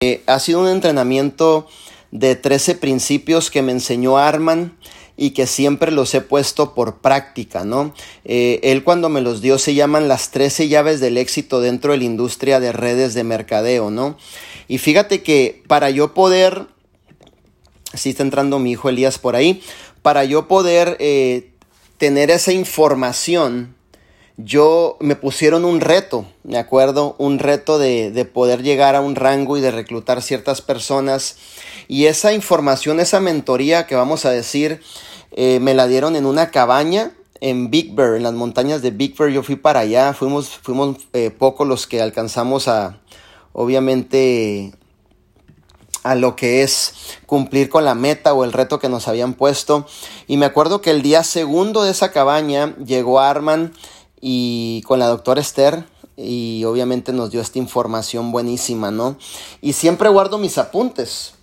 Eh, ha sido un entrenamiento de 13 principios que me enseñó Arman y que siempre los he puesto por práctica, ¿no? Eh, él cuando me los dio se llaman las 13 llaves del éxito dentro de la industria de redes de mercadeo, ¿no? Y fíjate que para yo poder, si está entrando mi hijo Elías por ahí, para yo poder eh, tener esa información, yo me pusieron un reto, me acuerdo, un reto de, de, poder llegar a un rango y de reclutar ciertas personas. Y esa información, esa mentoría que vamos a decir, eh, me la dieron en una cabaña en Big Bear, en las montañas de Big Bear. Yo fui para allá, fuimos, fuimos eh, pocos los que alcanzamos a, obviamente, a lo que es cumplir con la meta o el reto que nos habían puesto. Y me acuerdo que el día segundo de esa cabaña llegó Arman y con la doctora Esther y obviamente nos dio esta información buenísima, ¿no? Y siempre guardo mis apuntes.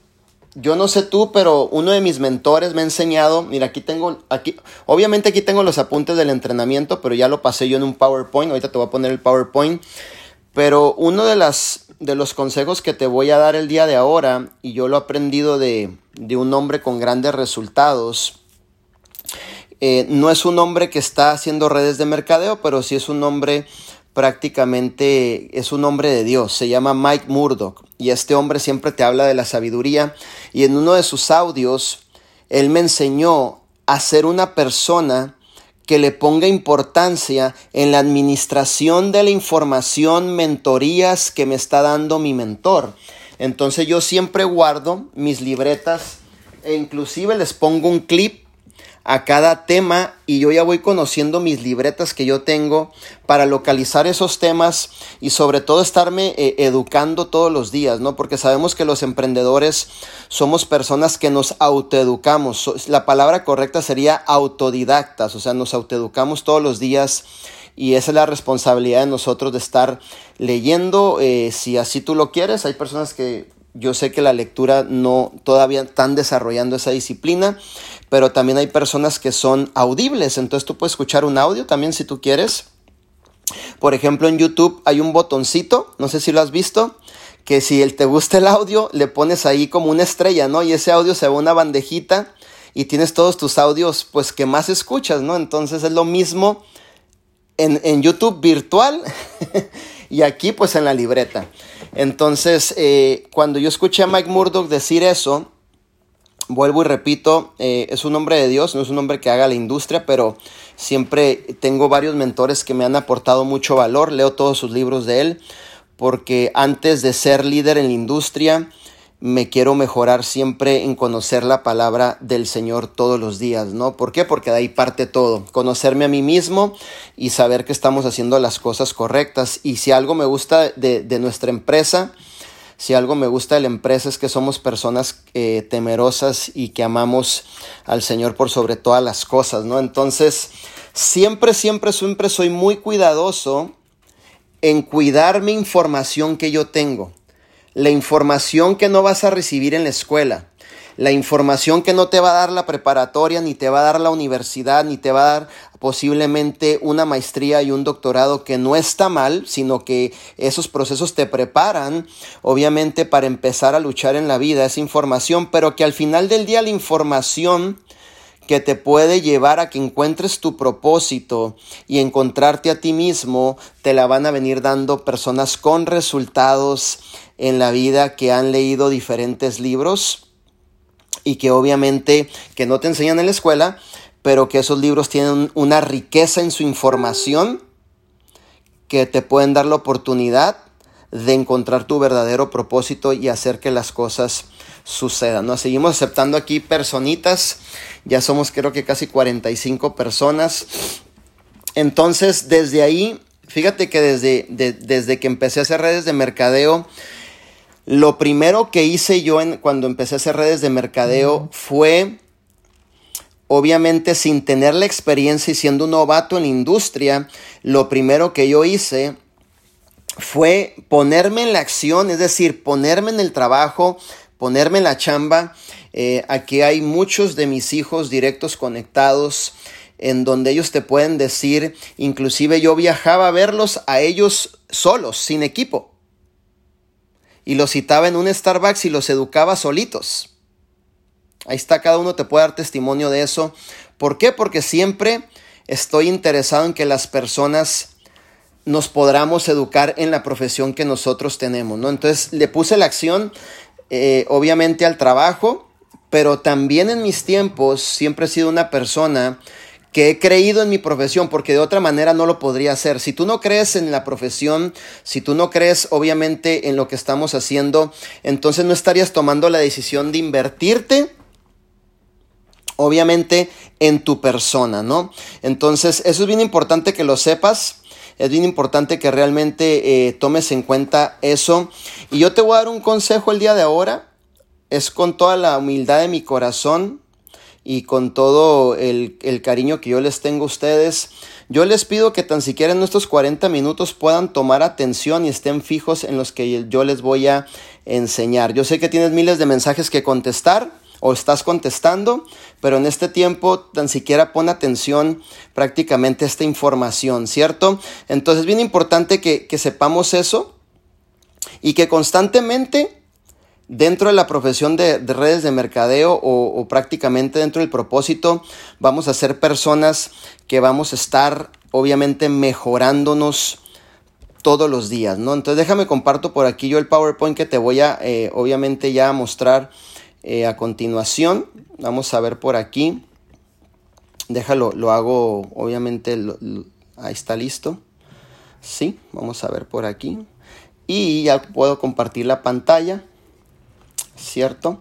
Yo no sé tú, pero uno de mis mentores me ha enseñado, mira, aquí tengo, aquí, obviamente aquí tengo los apuntes del entrenamiento, pero ya lo pasé yo en un PowerPoint, ahorita te voy a poner el PowerPoint, pero uno de, las, de los consejos que te voy a dar el día de ahora, y yo lo he aprendido de, de un hombre con grandes resultados, eh, no es un hombre que está haciendo redes de mercadeo, pero sí es un hombre prácticamente, es un hombre de Dios. Se llama Mike Murdoch. Y este hombre siempre te habla de la sabiduría. Y en uno de sus audios, él me enseñó a ser una persona que le ponga importancia en la administración de la información, mentorías que me está dando mi mentor. Entonces yo siempre guardo mis libretas e inclusive les pongo un clip a cada tema y yo ya voy conociendo mis libretas que yo tengo para localizar esos temas y sobre todo estarme eh, educando todos los días, ¿no? Porque sabemos que los emprendedores somos personas que nos autoeducamos. La palabra correcta sería autodidactas, o sea, nos autoeducamos todos los días y esa es la responsabilidad de nosotros de estar leyendo, eh, si así tú lo quieres. Hay personas que yo sé que la lectura no todavía están desarrollando esa disciplina, pero también hay personas que son audibles, entonces tú puedes escuchar un audio también si tú quieres. Por ejemplo, en YouTube hay un botoncito, no sé si lo has visto, que si te gusta el audio, le pones ahí como una estrella, ¿no? Y ese audio se va a una bandejita y tienes todos tus audios, pues que más escuchas, ¿no? Entonces es lo mismo en, en YouTube virtual y aquí pues en la libreta. Entonces, eh, cuando yo escuché a Mike Murdoch decir eso, vuelvo y repito, eh, es un hombre de Dios, no es un hombre que haga la industria, pero siempre tengo varios mentores que me han aportado mucho valor, leo todos sus libros de él, porque antes de ser líder en la industria, me quiero mejorar siempre en conocer la palabra del Señor todos los días, ¿no? ¿Por qué? Porque de ahí parte todo, conocerme a mí mismo y saber que estamos haciendo las cosas correctas. Y si algo me gusta de, nuestra empresa, si algo me gusta de la empresa es que somos personas eh, temerosas y que amamos al Señor por sobre todas las cosas, ¿no? Entonces, siempre, siempre, siempre soy muy cuidadoso en cuidar mi información que yo tengo la información que no vas a recibir en la escuela, la información que no te va a dar la preparatoria, ni te va a dar la universidad, ni te va a dar posiblemente una maestría y un doctorado que no está mal, sino que esos procesos te preparan, obviamente, para empezar a luchar en la vida, esa información, pero que al final del día la información que te puede llevar a que encuentres tu propósito y encontrarte a ti mismo, te la van a venir dando personas con resultados en la vida que han leído diferentes libros y que obviamente que no te enseñan en la escuela, pero que esos libros tienen una riqueza en su información que te pueden dar la oportunidad de encontrar tu verdadero propósito y hacer que las cosas sucedan. ¿no? Seguimos aceptando aquí personitas, ya somos creo que casi 45 personas. Entonces, desde ahí, fíjate que desde, desde que empecé a hacer redes de mercadeo, lo primero que hice yo en, cuando empecé a hacer redes de mercadeo fue, obviamente sin tener la experiencia y siendo un novato en la industria, lo primero que yo hice fue ponerme en la acción, es decir, ponerme en el trabajo, ponerme en la chamba. Eh, aquí hay muchos de mis hijos directos conectados en donde ellos te pueden decir, inclusive yo viajaba a verlos a ellos solos, sin equipo y los citaba en un Starbucks y los educaba solitos. Ahí está, cada uno te puede dar testimonio de eso. ¿Por qué? Porque siempre estoy interesado en que las personas nos podamos educar en la profesión que nosotros tenemos, ¿no? Entonces le puse la acción, eh, obviamente, al trabajo, pero también en mis tiempos siempre he sido una persona que he creído en mi profesión, porque de otra manera no lo podría hacer. Si tú no crees en la profesión, si tú no crees obviamente en lo que estamos haciendo, entonces no estarías tomando la decisión de invertirte, obviamente, en tu persona, ¿no? Entonces, eso es bien importante que lo sepas. Es bien importante que realmente eh, tomes en cuenta eso. Y yo te voy a dar un consejo el día de ahora. Es con toda la humildad de mi corazón y con todo el, cariño que yo les tengo a ustedes. Yo les pido que tan siquiera en estos 40 minutos puedan tomar atención y estén fijos en los que yo les voy a enseñar. Yo sé que tienes miles de mensajes que contestar o estás contestando, pero en este tiempo tan siquiera pon atención prácticamente a esta información, ¿cierto? Entonces es bien importante que, sepamos eso y que constantemente dentro de la profesión de, redes de mercadeo o, prácticamente dentro del propósito, vamos a ser personas que vamos a estar obviamente mejorándonos todos los días, ¿no? Entonces déjame comparto por aquí yo el PowerPoint que te voy a eh, obviamente ya mostrar eh, a continuación. Vamos a ver por aquí. Déjalo, lo hago obviamente, ahí está listo. Sí, vamos a ver por aquí. Y ya puedo compartir la pantalla. ¿Cierto?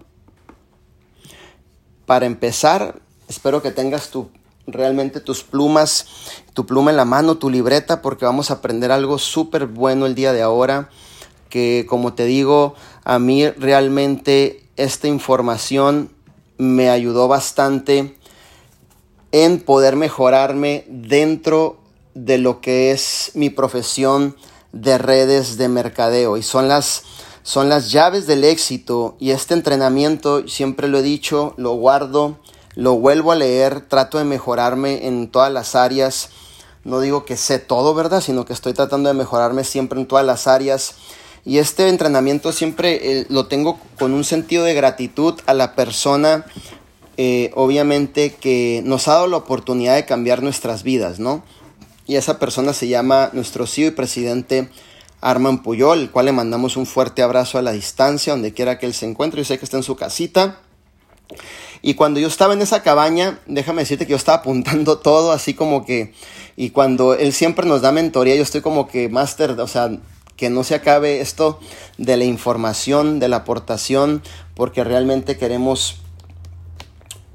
Para empezar, espero que tengas tu, realmente tus plumas, tu pluma en la mano, tu libreta, porque vamos a aprender algo súper bueno el día de ahora, que como te digo, a mí realmente esta información me ayudó bastante en poder mejorarme dentro de lo que es mi profesión de redes de mercadeo y son las son las llaves del éxito y este entrenamiento, siempre lo he dicho, lo guardo, lo vuelvo a leer, trato de mejorarme en todas las áreas. No digo que sé todo, ¿verdad? Sino que estoy tratando de mejorarme siempre en todas las áreas. Y este entrenamiento siempre eh, lo tengo con un sentido de gratitud a la persona, eh, obviamente, que nos ha dado la oportunidad de cambiar nuestras vidas, ¿no? Y esa persona se llama nuestro CEO y presidente Arman Puyol, el cual le mandamos un fuerte abrazo a la distancia, donde quiera que él se encuentre. Yo sé que está en su casita. Y cuando yo estaba en esa cabaña, déjame decirte que yo estaba apuntando todo así como que, y cuando él siempre nos da mentoría, yo estoy como que máster, o sea, que no se acabe esto de la información, de la aportación, porque realmente queremos,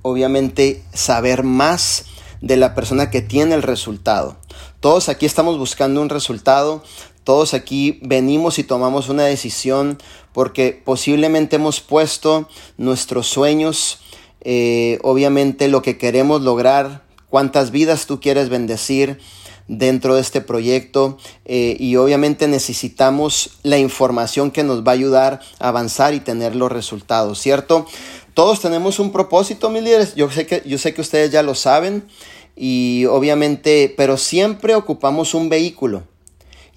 obviamente, saber más de la persona que tiene el resultado. Todos aquí estamos buscando un resultado, todos aquí venimos y tomamos una decisión porque posiblemente hemos puesto nuestros sueños, eh, obviamente lo que queremos lograr, cuántas vidas tú quieres bendecir dentro de este proyecto eh, y obviamente necesitamos la información que nos va a ayudar a avanzar y tener los resultados, ¿cierto? Todos tenemos un propósito, mis líderes. Yo sé que, yo sé que ustedes ya lo saben y obviamente, pero siempre ocupamos un vehículo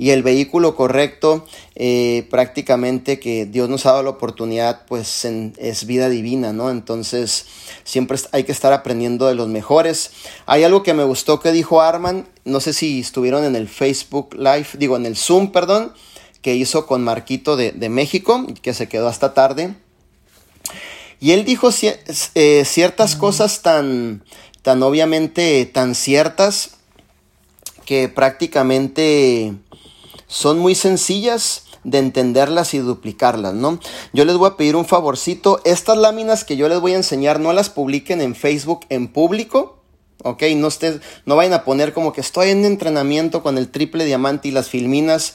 y el vehículo correcto eh, prácticamente que Dios nos ha dado la oportunidad pues es vida divina, ¿no? Entonces siempre hay que estar aprendiendo de los mejores. Hay algo que me gustó que dijo Arman, no sé si estuvieron en el Facebook Live, digo en el Zoom, perdón, que hizo con Marquito de, México, que se quedó hasta tarde. Y él dijo eh, ciertas cosas tan, tan obviamente tan ciertas que prácticamente son muy sencillas de entenderlas y duplicarlas, ¿no? Yo les voy a pedir un favorcito, estas láminas que yo les voy a enseñar no las publiquen en Facebook en público, ¿ok? No, no vayan a poner como que estoy en entrenamiento con el triple diamante y las filminas,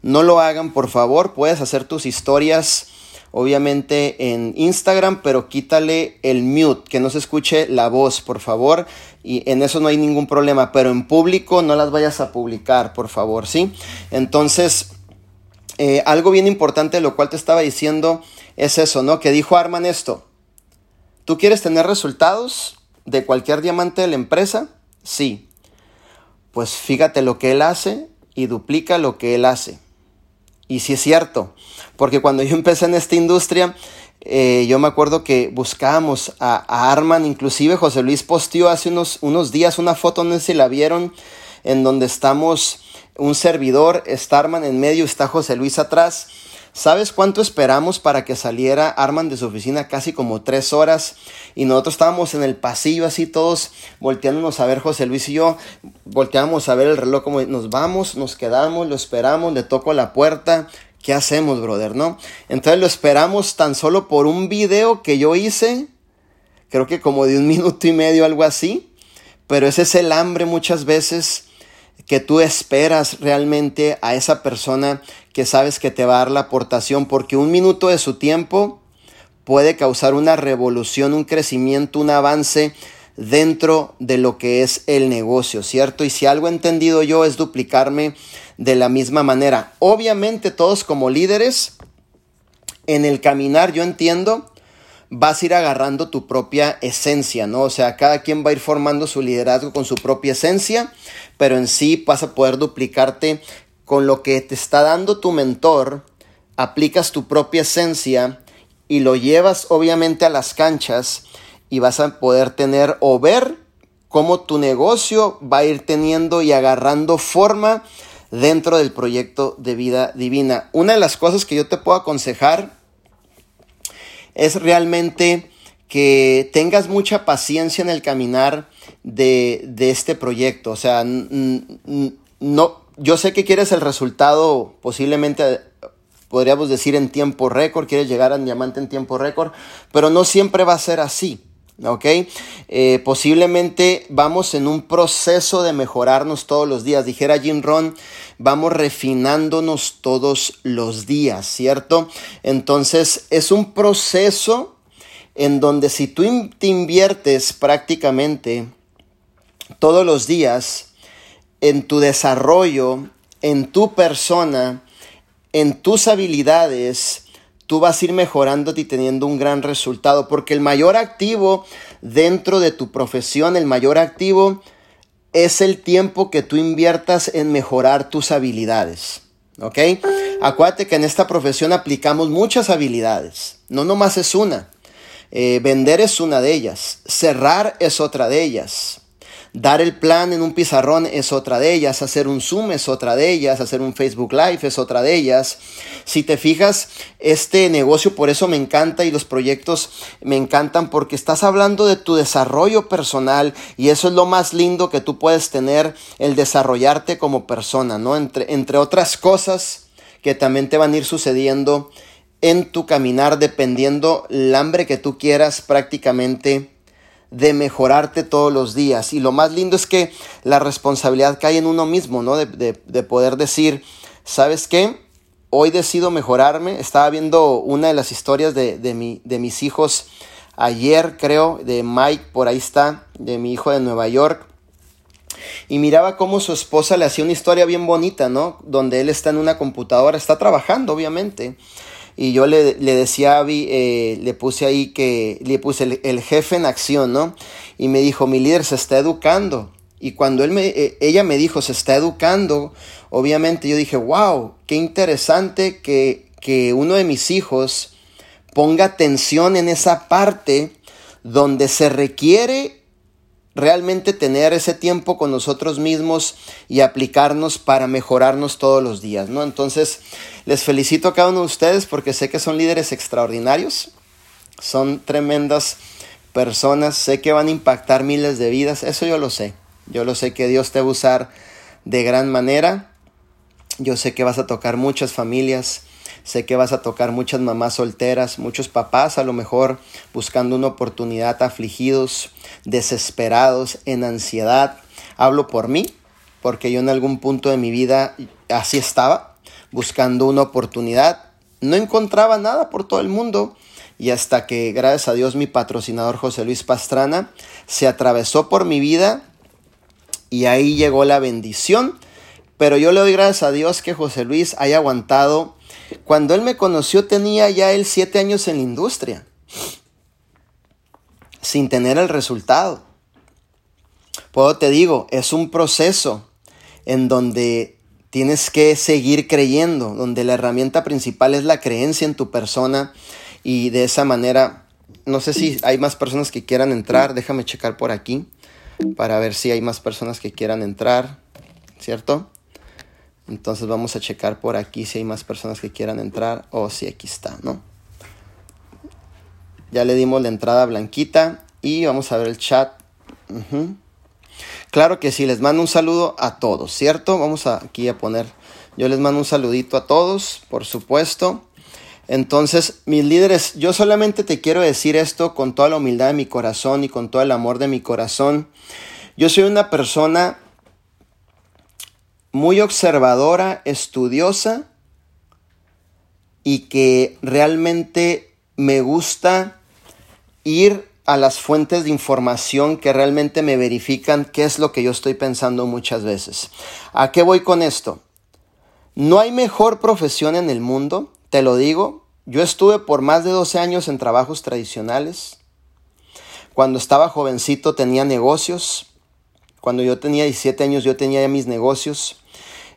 no lo hagan, por favor, puedes hacer tus historias obviamente en Instagram, pero quítale el mute, que no se escuche la voz, por favor. Y en eso no hay ningún problema, pero en público no las vayas a publicar, por favor, ¿sí? Entonces, eh, algo bien importante, lo cual te estaba diciendo, es eso, ¿no? Que dijo Arman esto. ¿Tú quieres tener resultados de cualquier diamante de la empresa? Sí. Pues fíjate lo que él hace y duplica lo que él hace. Y sí es cierto, porque cuando yo empecé en esta industria, eh, yo me acuerdo que buscábamos a, Arman, inclusive José Luis posteó hace unos, unos días una foto, no sé si la vieron, en donde estamos un servidor, está Arman en medio, está José Luis atrás. ¿Sabes cuánto esperamos para que saliera Arman de su oficina? Casi como tres horas. Y nosotros estábamos en el pasillo así todos volteándonos a ver José Luis y yo. Volteábamos a ver el reloj como nos vamos, nos quedamos, lo esperamos, le toco la puerta. ¿Qué hacemos, brother? ¿No? Entonces lo esperamos tan solo por un video que yo hice. Creo que como de un minuto y medio, algo así. Pero ese es el hambre muchas veces que tú esperas realmente a esa persona que sabes que te va a dar la aportación, porque un minuto de su tiempo puede causar una revolución, un crecimiento, un avance dentro de lo que es el negocio, ¿cierto? Y si algo he entendido yo es duplicarme de la misma manera. Obviamente todos como líderes, en el caminar yo entiendo vas a ir agarrando tu propia esencia, ¿no? O sea, cada quien va a ir formando su liderazgo con su propia esencia, pero en sí vas a poder duplicarte con lo que te está dando tu mentor, aplicas tu propia esencia y lo llevas obviamente a las canchas y vas a poder tener o ver cómo tu negocio va a ir teniendo y agarrando forma dentro del proyecto de vida divina. Una de las cosas que yo te puedo aconsejar es realmente que tengas mucha paciencia en el caminar de, este proyecto. O sea, no, yo sé que quieres el resultado posiblemente, podríamos decir, en tiempo récord, quieres llegar a diamante en tiempo récord, pero no siempre va a ser así. ¿Ok? Eh, posiblemente vamos en un proceso de mejorarnos todos los días. Dijera Jim Ron, vamos refinándonos todos los días, ¿cierto? Entonces es un proceso en donde si tú te inviertes prácticamente todos los días en tu desarrollo, en tu persona, en tus habilidades, tú vas a ir mejorándote y teniendo un gran resultado, porque el mayor activo dentro de tu profesión, el mayor activo es el tiempo que tú inviertas en mejorar tus habilidades. ¿Ok? Acuérdate que en esta profesión aplicamos muchas habilidades, no nomás es una. Eh, vender es una de ellas, cerrar es otra de ellas. Dar el plan en un pizarrón es otra de ellas, hacer un Zoom es otra de ellas, hacer un Facebook Live es otra de ellas. Si te fijas, este negocio por eso me encanta y los proyectos me encantan porque estás hablando de tu desarrollo personal y eso es lo más lindo que tú puedes tener, el desarrollarte como persona, ¿no? Entre, entre otras cosas que también te van a ir sucediendo en tu caminar dependiendo el hambre que tú quieras prácticamente de mejorarte todos los días. Y lo más lindo es que la responsabilidad cae en uno mismo, ¿no? De, poder decir, ¿sabes qué? Hoy decido mejorarme. Estaba viendo una de las historias de, de, de mis hijos ayer, creo, de Mike, por ahí está, de mi hijo de Nueva York. Y miraba cómo su esposa le hacía una historia bien bonita, ¿no? Donde él está en una computadora, está trabajando, obviamente y yo le, decía a Abby, eh, le puse ahí que, le puse el, jefe en acción, ¿no? Y me dijo, mi líder se está educando. Y cuando él me, eh, ella me dijo, se está educando, obviamente yo dije, wow, qué interesante que, que uno de mis hijos ponga atención en esa parte donde se requiere realmente tener ese tiempo con nosotros mismos y aplicarnos para mejorarnos todos los días, ¿no? Entonces, les felicito a cada uno de ustedes porque sé que son líderes extraordinarios, son tremendas personas, sé que van a impactar miles de vidas, eso yo lo sé, yo lo sé que Dios te va a usar de gran manera, yo sé que vas a tocar muchas familias, Sé que vas a tocar muchas mamás solteras, muchos papás a lo mejor buscando una oportunidad, afligidos, desesperados, en ansiedad. Hablo por mí, porque yo en algún punto de mi vida así estaba, buscando una oportunidad. No encontraba nada por todo el mundo. Y hasta que, gracias a Dios, mi patrocinador José Luis Pastrana se atravesó por mi vida y ahí llegó la bendición. Pero yo le doy gracias a Dios que José Luis haya aguantado cuando él me conoció tenía ya él siete años en la industria, sin tener el resultado. Puedo te digo, es un proceso en donde Tienes que seguir creyendo, donde la herramienta principal es la creencia en tu persona y de esa manera, no sé si hay más personas que quieran entrar, déjame checar por aquí para ver si hay más personas que quieran entrar, ¿cierto? Entonces vamos a checar por aquí si hay más personas que quieran entrar o si aquí está, ¿no? Ya le dimos la entrada blanquita y vamos a ver el chat. Claro que sí, les mando un saludo a todos, ¿cierto? Vamos aquí a poner, yo les mando un saludito a todos, por supuesto. Entonces, mis líderes, yo solamente te quiero decir esto con toda la humildad de mi corazón y con todo el amor de mi corazón. Yo soy una persona muy observadora, estudiosa y que realmente me gusta ir a las fuentes de información que realmente me verifican qué es lo que yo estoy pensando muchas veces. ¿A qué voy con esto? No hay mejor profesión en el mundo te lo digo, yo estuve por más de 12 años en trabajos tradicionales. Cuando estaba jovencito tenía negocios. Cuando yo tenía 17 años yo tenía ya mis negocios.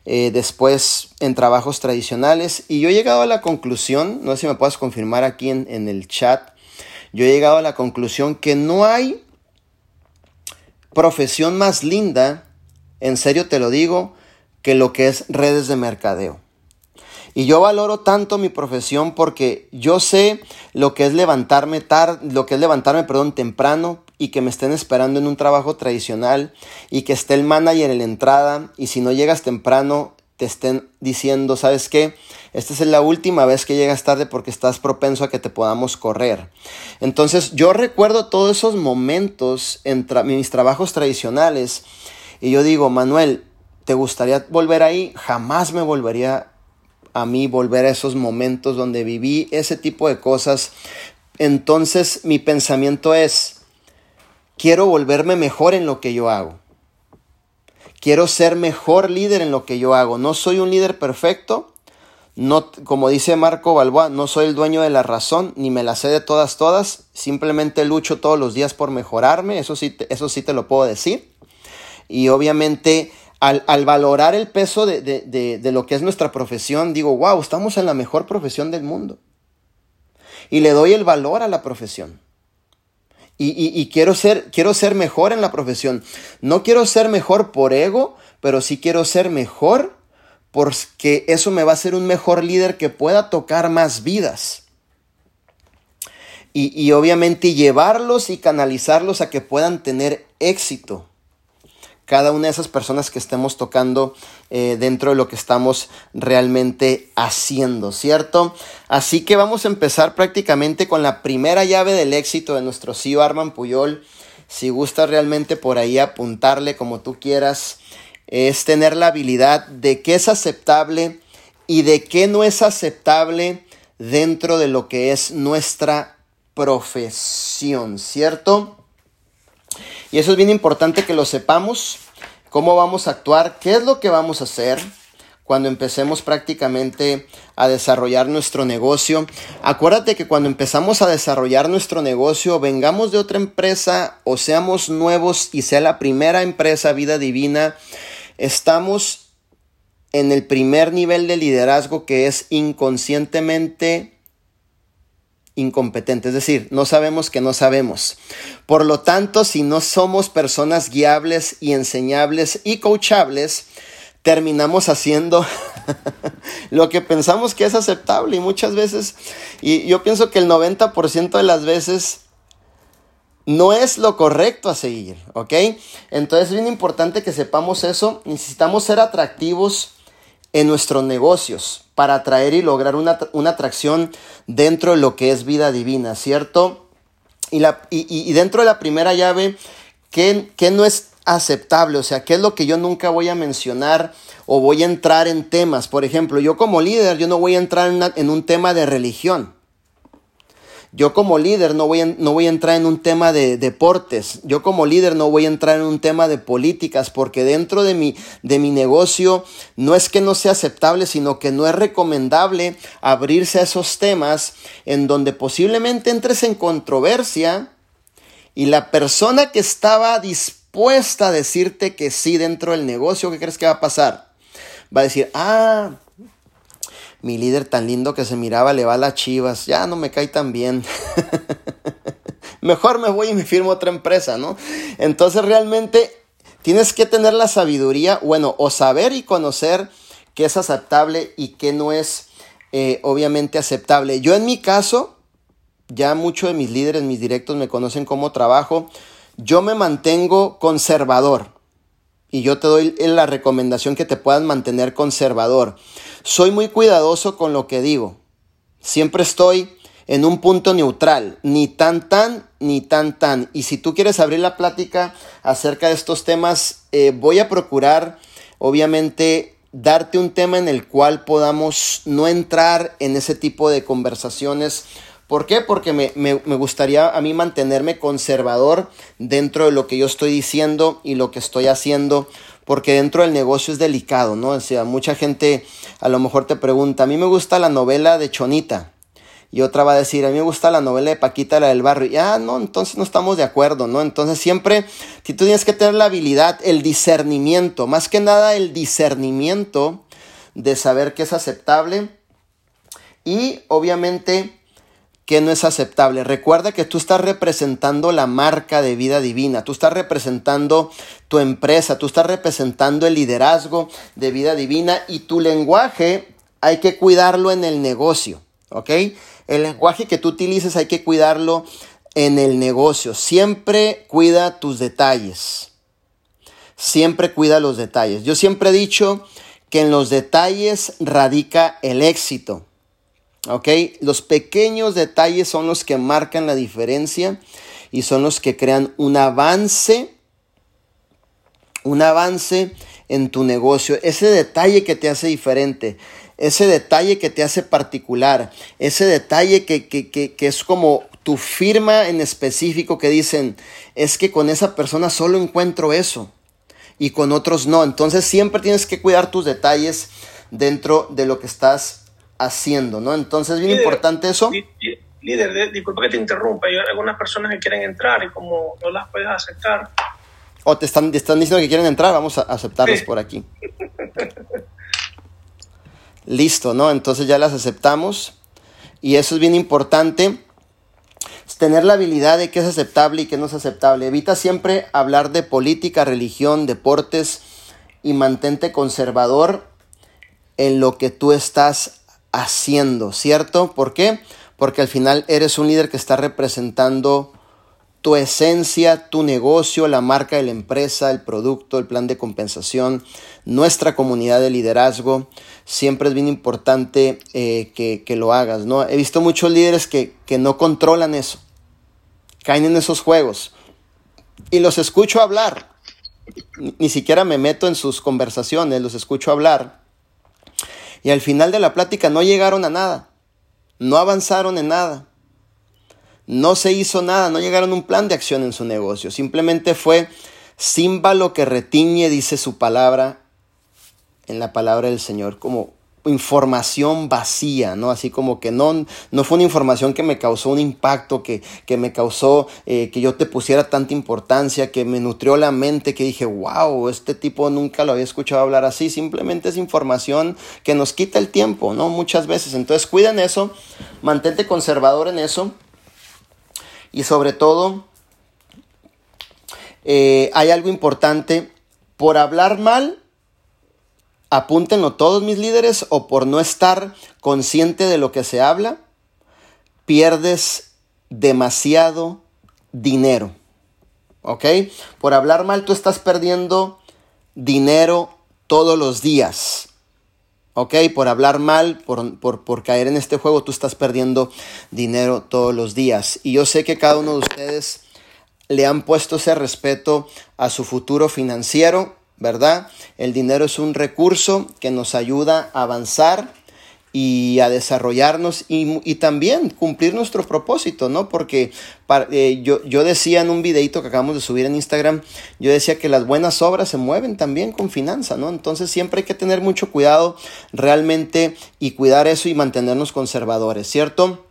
Eh, después en trabajos tradicionales. Y yo he llegado a la conclusión, no sé si me puedes confirmar aquí en, en el chat, yo he llegado a la conclusión que no hay profesión más linda, en serio te lo digo, que lo que es redes de mercadeo. Y yo valoro tanto mi profesión porque yo sé lo que es levantarme tarde, lo que es levantarme, perdón, temprano y que me estén esperando en un trabajo tradicional y que esté el manager en la entrada y si no llegas temprano te estén diciendo, ¿sabes qué? Esta es la última vez que llegas tarde porque estás propenso a que te podamos correr. Entonces yo recuerdo todos esos momentos en mis trabajos tradicionales y yo digo, Manuel, ¿te gustaría volver ahí? Jamás me volvería a mí volver a esos momentos donde viví ese tipo de cosas, entonces mi pensamiento es, quiero volverme mejor en lo que yo hago. Quiero ser mejor líder en lo que yo hago. No soy un líder perfecto. No, como dice Marco Balboa, no soy el dueño de la razón, ni me la sé de todas, todas. Simplemente lucho todos los días por mejorarme. Eso sí, eso sí te lo puedo decir. Y obviamente al, valorar el peso de, lo que es nuestra profesión, digo, wow, estamos en la mejor profesión del mundo. Y le doy el valor a la profesión. Y, quiero, ser, quiero ser mejor en la profesión. No quiero ser mejor por ego, pero sí quiero ser mejor porque eso me va a hacer un mejor líder que pueda tocar más vidas. Y, y obviamente llevarlos y canalizarlos a que puedan tener éxito cada una de esas personas que estemos tocando eh, dentro de lo que estamos realmente haciendo, ¿cierto? Así que vamos a empezar prácticamente con la primera llave del éxito de nuestro CEO Arman Puyol. Si gusta realmente por ahí apuntarle como tú quieras, es tener la habilidad de qué es aceptable y de qué no es aceptable dentro de lo que es nuestra profesión, ¿cierto? Y eso es bien importante que lo sepamos, cómo vamos a actuar, qué es lo que vamos a hacer cuando empecemos prácticamente a desarrollar nuestro negocio. Acuérdate que cuando empezamos a desarrollar nuestro negocio, vengamos de otra empresa o seamos nuevos y sea la primera empresa Vida Divina, estamos en el primer nivel de liderazgo que es inconscientemente incompetente, es decir, no sabemos que no sabemos. Por lo tanto, si no somos personas guiables y enseñables y coachables, terminamos haciendo lo que pensamos que es aceptable y muchas veces, y yo pienso que el 90% de las veces no es lo correcto a seguir, ¿ok? Entonces es bien importante que sepamos eso, necesitamos ser atractivos en nuestros negocios para atraer y lograr una, atracción dentro de lo que es vida divina, ¿cierto? Y, la, y, dentro de la primera llave, ¿qué, ¿qué, no es aceptable? O sea, ¿qué es lo que yo nunca voy a mencionar o voy a entrar en temas? Por ejemplo, yo como líder, yo no voy a entrar en, en un tema de religión. Yo como líder no voy, a, no voy a entrar en un tema de deportes. Yo como líder no voy a entrar en un tema de políticas porque dentro de mi, de mi negocio no es que no sea aceptable, sino que no es recomendable abrirse a esos temas en donde posiblemente entres en controversia y la persona que estaba dispuesta a decirte que sí dentro del negocio, ¿qué crees que va a pasar? va a decir, ah, mi líder tan lindo que se miraba le va a las chivas, ya no me cae tan bien. Mejor me voy y me firmo otra empresa, ¿no? Entonces realmente tienes que tener la sabiduría, bueno, o saber y conocer qué es aceptable y qué no es eh, obviamente aceptable. Yo en mi caso, ya muchos de mis líderes, mis directos me conocen como trabajo, yo me mantengo conservador. Y yo te doy la recomendación que te puedas mantener conservador. Soy muy cuidadoso con lo que digo. Siempre estoy en un punto neutral, ni tan tan, ni tan tan. Y si tú quieres abrir la plática acerca de estos temas, eh, voy a procurar, obviamente, darte un tema en el cual podamos no entrar en ese tipo de conversaciones. ¿Por qué? Porque me, me, gustaría a mí mantenerme conservador dentro de lo que yo estoy diciendo y lo que estoy haciendo, porque dentro del negocio es delicado, ¿no? O sea, mucha gente a lo mejor te pregunta, a mí me gusta la novela de Chonita, y otra va a decir, a mí me gusta la novela de Paquita, la del barrio. Ya, no, entonces no estamos de acuerdo, ¿no? Entonces siempre, si tú tienes que tener la habilidad, el discernimiento, más que nada el discernimiento de saber qué es aceptable y obviamente qué no es aceptable. Recuerda que tú estás representando la marca de vida divina, tú estás representando tu empresa, tú estás representando el liderazgo de vida divina y tu lenguaje hay que cuidarlo en el negocio, ¿ok? El lenguaje que tú utilices hay que cuidarlo en el negocio. Siempre cuida tus detalles. Siempre cuida los detalles. Yo siempre he dicho que en los detalles radica el éxito. ¿Ok? Los pequeños detalles son los que marcan la diferencia y son los que crean un avance, un avance en tu negocio. Ese detalle que te hace diferente ese detalle que te hace particular, ese detalle que, es como tu firma en específico que dicen, es que con esa persona solo encuentro eso y con otros no. Entonces siempre tienes que cuidar tus detalles dentro de lo que estás haciendo, ¿no? Entonces es bien importante eso. Líder, disculpa que te interrumpa, hay algunas personas que quieren entrar y como no las puedes aceptar. O te están, están diciendo que quieren entrar, vamos a aceptarlos por aquí. listo, ¿no? Entonces ya las aceptamos y eso es bien importante. tener la habilidad de qué es aceptable y qué no es aceptable. Evita siempre hablar de política, religión, deportes y mantente conservador en lo que tú estás haciendo, ¿cierto? ¿Por qué? Porque al final eres un líder que está representando tu esencia, tu negocio, la marca de la empresa, el producto, el plan de compensación, nuestra comunidad de liderazgo. Siempre es bien importante eh, que, lo hagas, ¿no? He visto muchos líderes que, que no controlan eso, caen en esos juegos y los escucho hablar. Ni siquiera me meto en sus conversaciones, los escucho hablar. Y al final de la plática no llegaron a nada, no avanzaron en nada no se hizo nada, no llegaron a un plan de acción en su negocio. Simplemente fue símbolo que retiñe, dice su palabra, en la palabra del Señor, como información vacía, ¿no? Así como que no, no fue una información que me causó un impacto, que, que me causó eh, que yo te pusiera tanta importancia, que me nutrió la mente, que dije, wow, este tipo nunca lo había escuchado hablar así, simplemente es información que nos quita el tiempo, ¿no? Muchas veces. Entonces cuiden eso, mantente conservador en eso y sobre todo, eh, hay algo importante, por hablar mal, apúntenlo todos mis líderes, o por no estar consciente de lo que se habla, pierdes demasiado dinero. ¿Ok? Por hablar mal tú estás perdiendo dinero todos los días. ¿ok? Por hablar mal, por, por, caer en este juego, tú estás perdiendo dinero todos los días. Y yo sé que cada uno de ustedes le han puesto ese respeto a su futuro financiero, ¿verdad? El dinero es un recurso que nos ayuda a avanzar y a desarrollarnos y, también cumplir nuestro propósito, ¿no? Porque eh, yo, yo decía en un videito que acabamos de subir en Instagram, yo decía que las buenas obras se mueven también con finanza, ¿no? Entonces siempre hay que tener mucho cuidado realmente y cuidar eso y mantenernos conservadores, ¿cierto?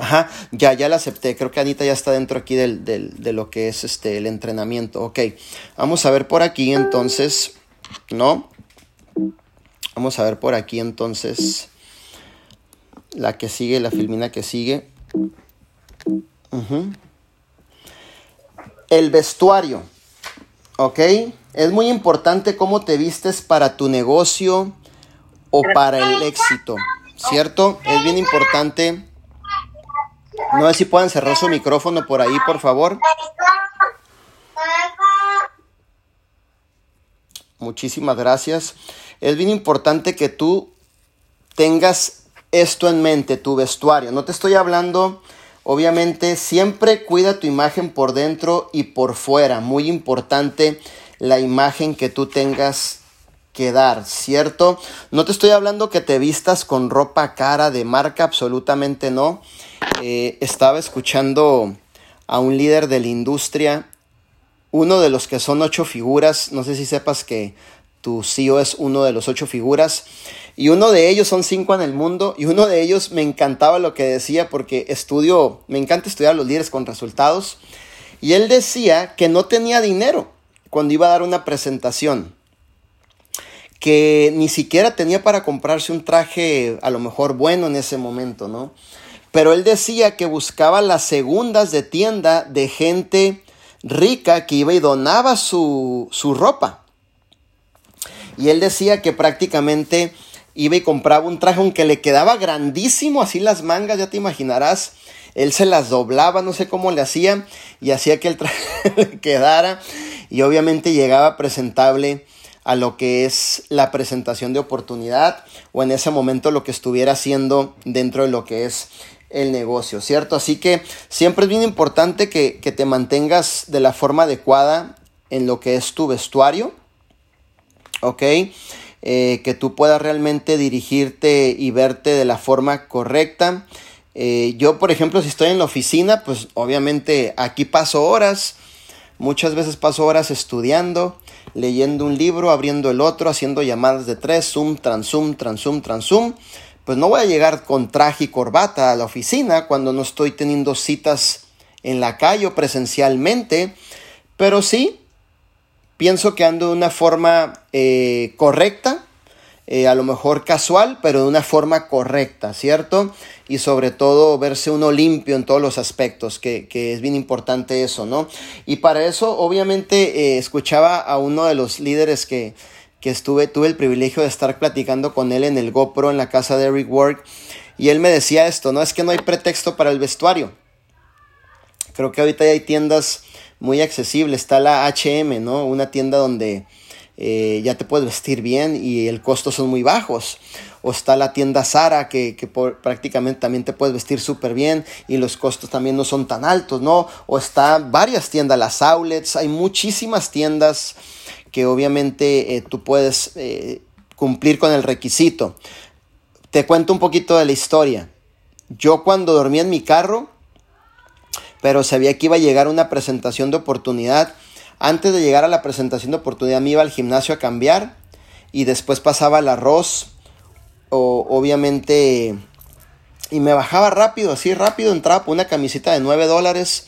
Ajá, ya, ya la acepté. Creo que Anita ya está dentro aquí del, de lo que es este, el entrenamiento. Ok, vamos a ver por aquí entonces, ¿no? Vamos a ver por aquí entonces la que sigue, la filmina que sigue. El vestuario. ¿Ok? Es muy importante cómo te vistes para tu negocio o para el éxito. ¿Cierto? Es bien importante. No sé si puedan cerrar su micrófono por ahí, por favor. Muchísimas gracias. Es bien importante que tú tengas esto en mente, tu vestuario. No te estoy hablando, obviamente, siempre cuida tu imagen por dentro y por fuera. Muy importante la imagen que tú tengas que dar, ¿cierto? No te estoy hablando que te vistas con ropa cara de marca, absolutamente no. Eh, estaba escuchando a un líder de la industria, uno de los que son ocho figuras, no sé si sepas que tu CEO es uno de los ocho figuras, y uno de ellos son cinco en el mundo, y uno de ellos me encantaba lo que decía porque estudio, me encanta estudiar a los líderes con resultados, y él decía que no tenía dinero cuando iba a dar una presentación, que ni siquiera tenía para comprarse un traje a lo mejor bueno en ese momento, ¿no? Pero él decía que buscaba las segundas de tienda de gente rica que iba y donaba su, su ropa. Y él decía que prácticamente iba y compraba un traje aunque le quedaba grandísimo, así las mangas, ya te imaginarás. Él se las doblaba, no sé cómo le hacía, y hacía que el traje le quedara. Y obviamente llegaba presentable a lo que es la presentación de oportunidad o en ese momento lo que estuviera haciendo dentro de lo que es el negocio, ¿cierto? Así que siempre es bien importante que, te mantengas de la forma adecuada en lo que es tu vestuario, ¿ok? Eh, que tú puedas realmente dirigirte y verte de la forma correcta. Eh, yo, por ejemplo, si estoy en la oficina, pues obviamente aquí paso horas, muchas veces paso horas estudiando, leyendo un libro, abriendo el otro, haciendo llamadas de tres, zoom, transzoom, transzoom, transzoom pues no voy a llegar con traje y corbata a la oficina cuando no estoy teniendo citas en la calle o presencialmente, pero sí pienso que ando de una forma eh, correcta, eh, a lo mejor casual, pero de una forma correcta, ¿cierto? Y sobre todo verse uno limpio en todos los aspectos, que, es bien importante eso, ¿no? Y para eso, obviamente, eh, escuchaba a uno de los líderes que, que estuve, tuve el privilegio de estar platicando con él en el GoPro en la casa de Eric Work. Y él me decía esto, no es que no hay pretexto para el vestuario. Creo que ahorita hay tiendas muy accesibles. Está la HM, ¿no? Una tienda donde eh, ya te puedes vestir bien y el costo son muy bajos. O está la tienda Sara que, prácticamente también te puedes vestir súper bien y los costos también no son tan altos, ¿no? O está varias tiendas, las outlets, hay muchísimas tiendas que obviamente eh, tú puedes eh, cumplir con el requisito. Te cuento un poquito de la historia. Yo cuando dormí en mi carro, pero sabía que iba a llegar una presentación de oportunidad, antes de llegar a la presentación de oportunidad me iba al gimnasio a cambiar y después pasaba el arroz o obviamente y me bajaba rápido, así rápido, entraba por una camiseta de 9 dólares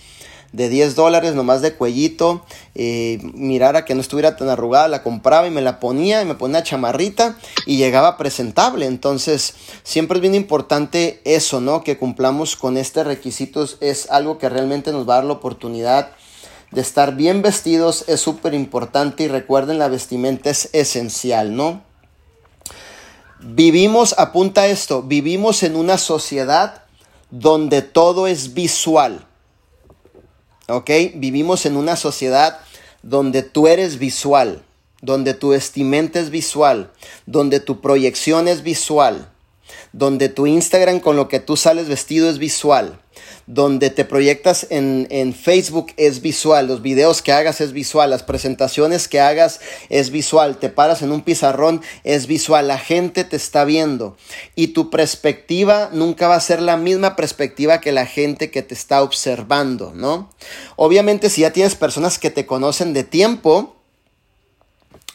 de 10 dólares nomás de cuellito, eh, mirara que no estuviera tan arrugada, la compraba y me la ponía y me ponía chamarrita y llegaba presentable. Entonces, siempre es bien importante eso, ¿no? Que cumplamos con este requisito, es algo que realmente nos va a dar la oportunidad de estar bien vestidos, es súper importante y recuerden, la vestimenta es esencial, ¿no? Vivimos, apunta esto, vivimos en una sociedad donde todo es visual. ¿ok? Vivimos en una sociedad donde tú eres visual, donde tu vestimenta es visual, donde tu proyección es visual, donde tu Instagram con lo que tú sales vestido es visual, donde te proyectas en, Facebook es visual, los videos que hagas es visual, las presentaciones que hagas es visual, te paras en un pizarrón es visual, la gente te está viendo y tu perspectiva nunca va a ser la misma perspectiva que la gente que te está observando, ¿no? Obviamente si ya tienes personas que te conocen de tiempo,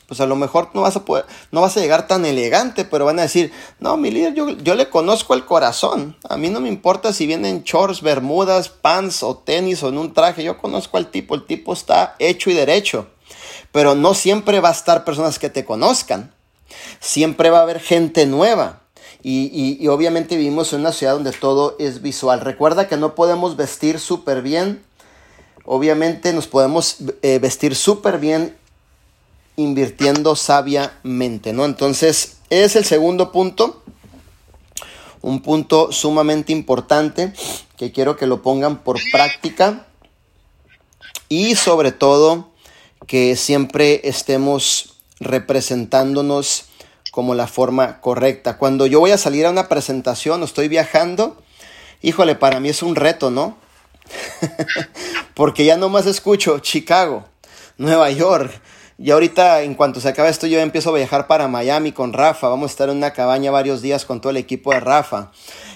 pues a lo mejor no vas a poder, no vas a llegar tan elegante, pero van a decir, no, mi líder, yo, yo le conozco el corazón. A mí no me importa si vienen shorts, bermudas, pants o tenis o en un traje. Yo conozco al tipo, el tipo está hecho y derecho. Pero no siempre va a estar personas que te conozcan. Siempre va a haber gente nueva. Y, obviamente vivimos en una ciudad donde todo es visual. Recuerda que no podemos vestir súper bien. Obviamente nos podemos eh, vestir súper bien invirtiendo sabiamente, ¿no? Entonces, es el segundo punto. Un punto sumamente importante que quiero que lo pongan por práctica. Y sobre todo, que siempre estemos representándonos como la forma correcta. Cuando yo voy a salir a una presentación estoy viajando, híjole, para mí es un reto, ¿no? Porque ya no más escucho Chicago, Nueva York. Y ahorita, en cuanto se acabe esto, yo empiezo a viajar para Miami con Rafa. Vamos a estar en una cabaña varios días con todo el equipo de Rafa.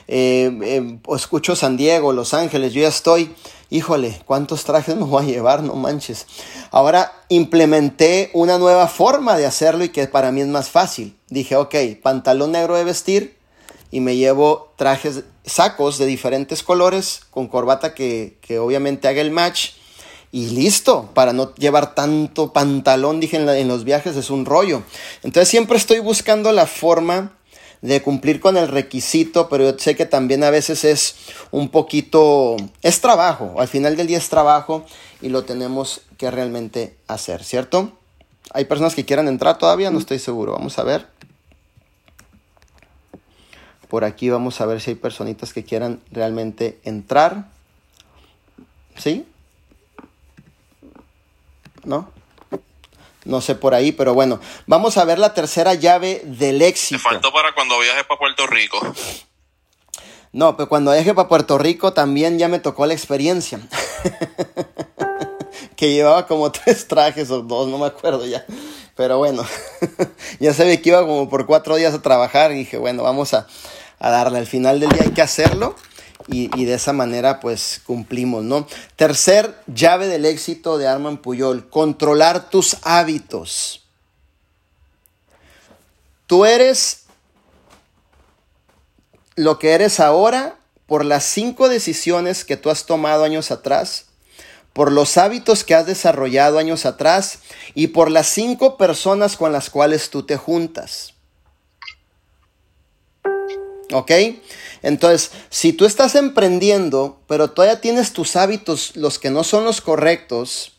Eh, eh, escucho San Diego, Los Ángeles. Yo ya estoy híjole, ¿cuántos trajes me voy a llevar? No manches. Ahora implementé una nueva forma de hacerlo y que para mí es más fácil. Dije, ok, pantalón negro de vestir y me llevo trajes, sacos de diferentes colores con corbata que, que obviamente haga el match. Y listo, para no llevar tanto pantalón, dije en, en los viajes, es un rollo. Entonces siempre estoy buscando la forma de cumplir con el requisito, pero yo sé que también a veces es un poquito, es trabajo, al final del día es trabajo y lo tenemos que realmente hacer, ¿cierto? Hay personas que quieran entrar todavía, no estoy seguro, vamos a ver. Por aquí vamos a ver si hay personitas que quieran realmente entrar. ¿Sí? ¿No? no sé por ahí, pero bueno, vamos a ver la tercera llave del éxito. Te faltó para cuando viajes para Puerto Rico. No, pero cuando viaje para Puerto Rico también ya me tocó la experiencia. que llevaba como tres trajes o dos, no me acuerdo ya. Pero bueno, ya sabía que iba como por cuatro días a trabajar y dije, bueno, vamos a, a darle. Al final del día hay que hacerlo y, de esa manera pues cumplimos, ¿no? Tercer llave del éxito de Arman Puyol, controlar tus hábitos. Tú eres lo que eres ahora por las cinco decisiones que tú has tomado años atrás, por los hábitos que has desarrollado años atrás y por las cinco personas con las cuales tú te juntas. ¿Ok? Entonces, si tú estás emprendiendo, pero todavía tienes tus hábitos, los que no son los correctos,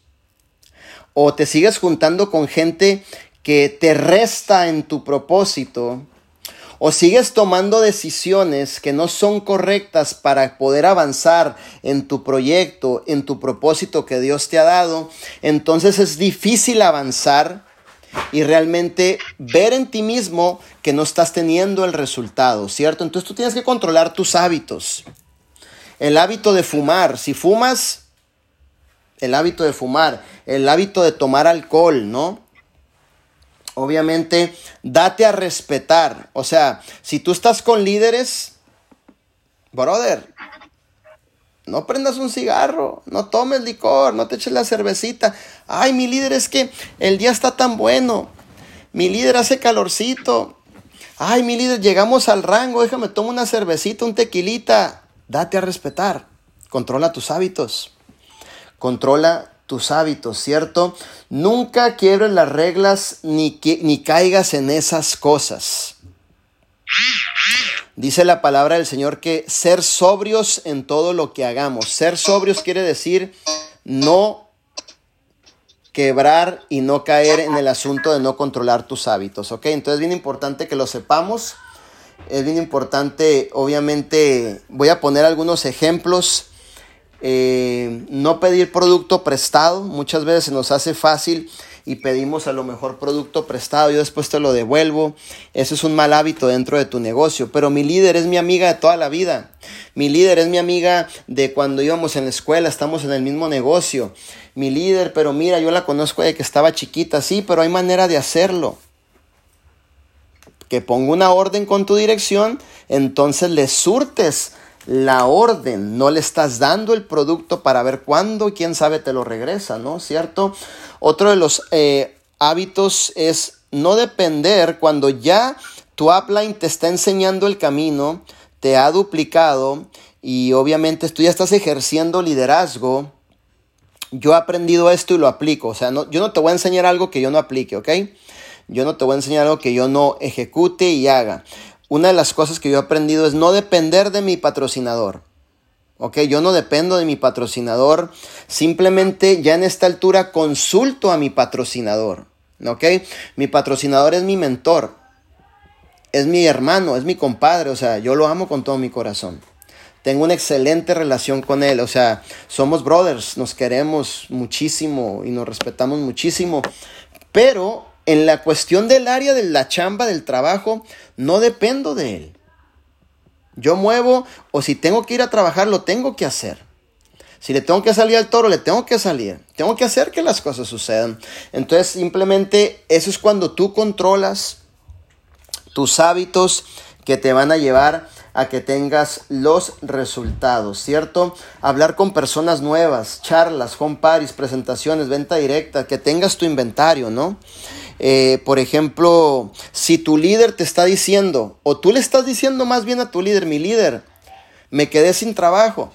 o te sigues juntando con gente que te resta en tu propósito, o sigues tomando decisiones que no son correctas para poder avanzar en tu proyecto, en tu propósito que Dios te ha dado, entonces es difícil avanzar y realmente ver en ti mismo que no estás teniendo el resultado, ¿cierto? Entonces tú tienes que controlar tus hábitos. El hábito de fumar, si fumas, el hábito de fumar, el hábito de tomar alcohol, ¿no? Obviamente, date a respetar. O sea, si tú estás con líderes, brother, no prendas un cigarro, no tomes licor, no te eches la cervecita. Ay, mi líder es que el día está tan bueno. Mi líder hace calorcito. Ay, mi líder, llegamos al rango, déjame tomar una cervecita, un tequilita. Date a respetar. Controla tus hábitos. Controla tus hábitos, ¿cierto? Nunca quiebres las reglas ni, ni caigas en esas cosas. Dice la palabra del Señor que ser sobrios en todo lo que hagamos. Ser sobrios quiere decir no quebrar y no caer en el asunto de no controlar tus hábitos, ¿ok? Entonces es bien importante que lo sepamos. Es bien importante, obviamente, voy a poner algunos ejemplos. Eh, no pedir producto prestado. Muchas veces se nos hace fácil y pedimos a lo mejor producto prestado, yo después te lo devuelvo. Eso es un mal hábito dentro de tu negocio. Pero mi líder es mi amiga de toda la vida. Mi líder es mi amiga de cuando íbamos en la escuela, estamos en el mismo negocio. Mi líder, pero mira, yo la conozco de que estaba chiquita, sí, pero hay manera de hacerlo. Que ponga una orden con tu dirección, entonces le surtes la orden, no le estás dando el producto para ver cuándo, quién sabe, te lo regresa, ¿no? ¿Cierto? Otro de los eh, hábitos es no depender cuando ya tu upline te está enseñando el camino, te ha duplicado y obviamente tú ya estás ejerciendo liderazgo. Yo he aprendido esto y lo aplico, o sea, no, yo no te voy a enseñar algo que yo no aplique, ¿ok? Yo no te voy a enseñar algo que yo no ejecute y haga. Una de las cosas que yo he aprendido es no depender de mi patrocinador. Ok, yo no dependo de mi patrocinador. Simplemente ya en esta altura consulto a mi patrocinador. Ok, mi patrocinador es mi mentor. Es mi hermano, es mi compadre. O sea, yo lo amo con todo mi corazón. Tengo una excelente relación con él. O sea, somos brothers, nos queremos muchísimo y nos respetamos muchísimo. Pero en la cuestión del área de la chamba, del trabajo, no dependo de él. Yo muevo o si tengo que ir a trabajar, lo tengo que hacer. Si le tengo que salir al toro, le tengo que salir. Tengo que hacer que las cosas sucedan. Entonces, simplemente eso es cuando tú controlas tus hábitos que te van a llevar a que tengas los resultados, ¿cierto? Hablar con personas nuevas, charlas, home parties, presentaciones, venta directa, que tengas tu inventario, ¿no? Eh, por ejemplo, si tu líder te está diciendo, o tú le estás diciendo más bien a tu líder, mi líder, me quedé sin trabajo,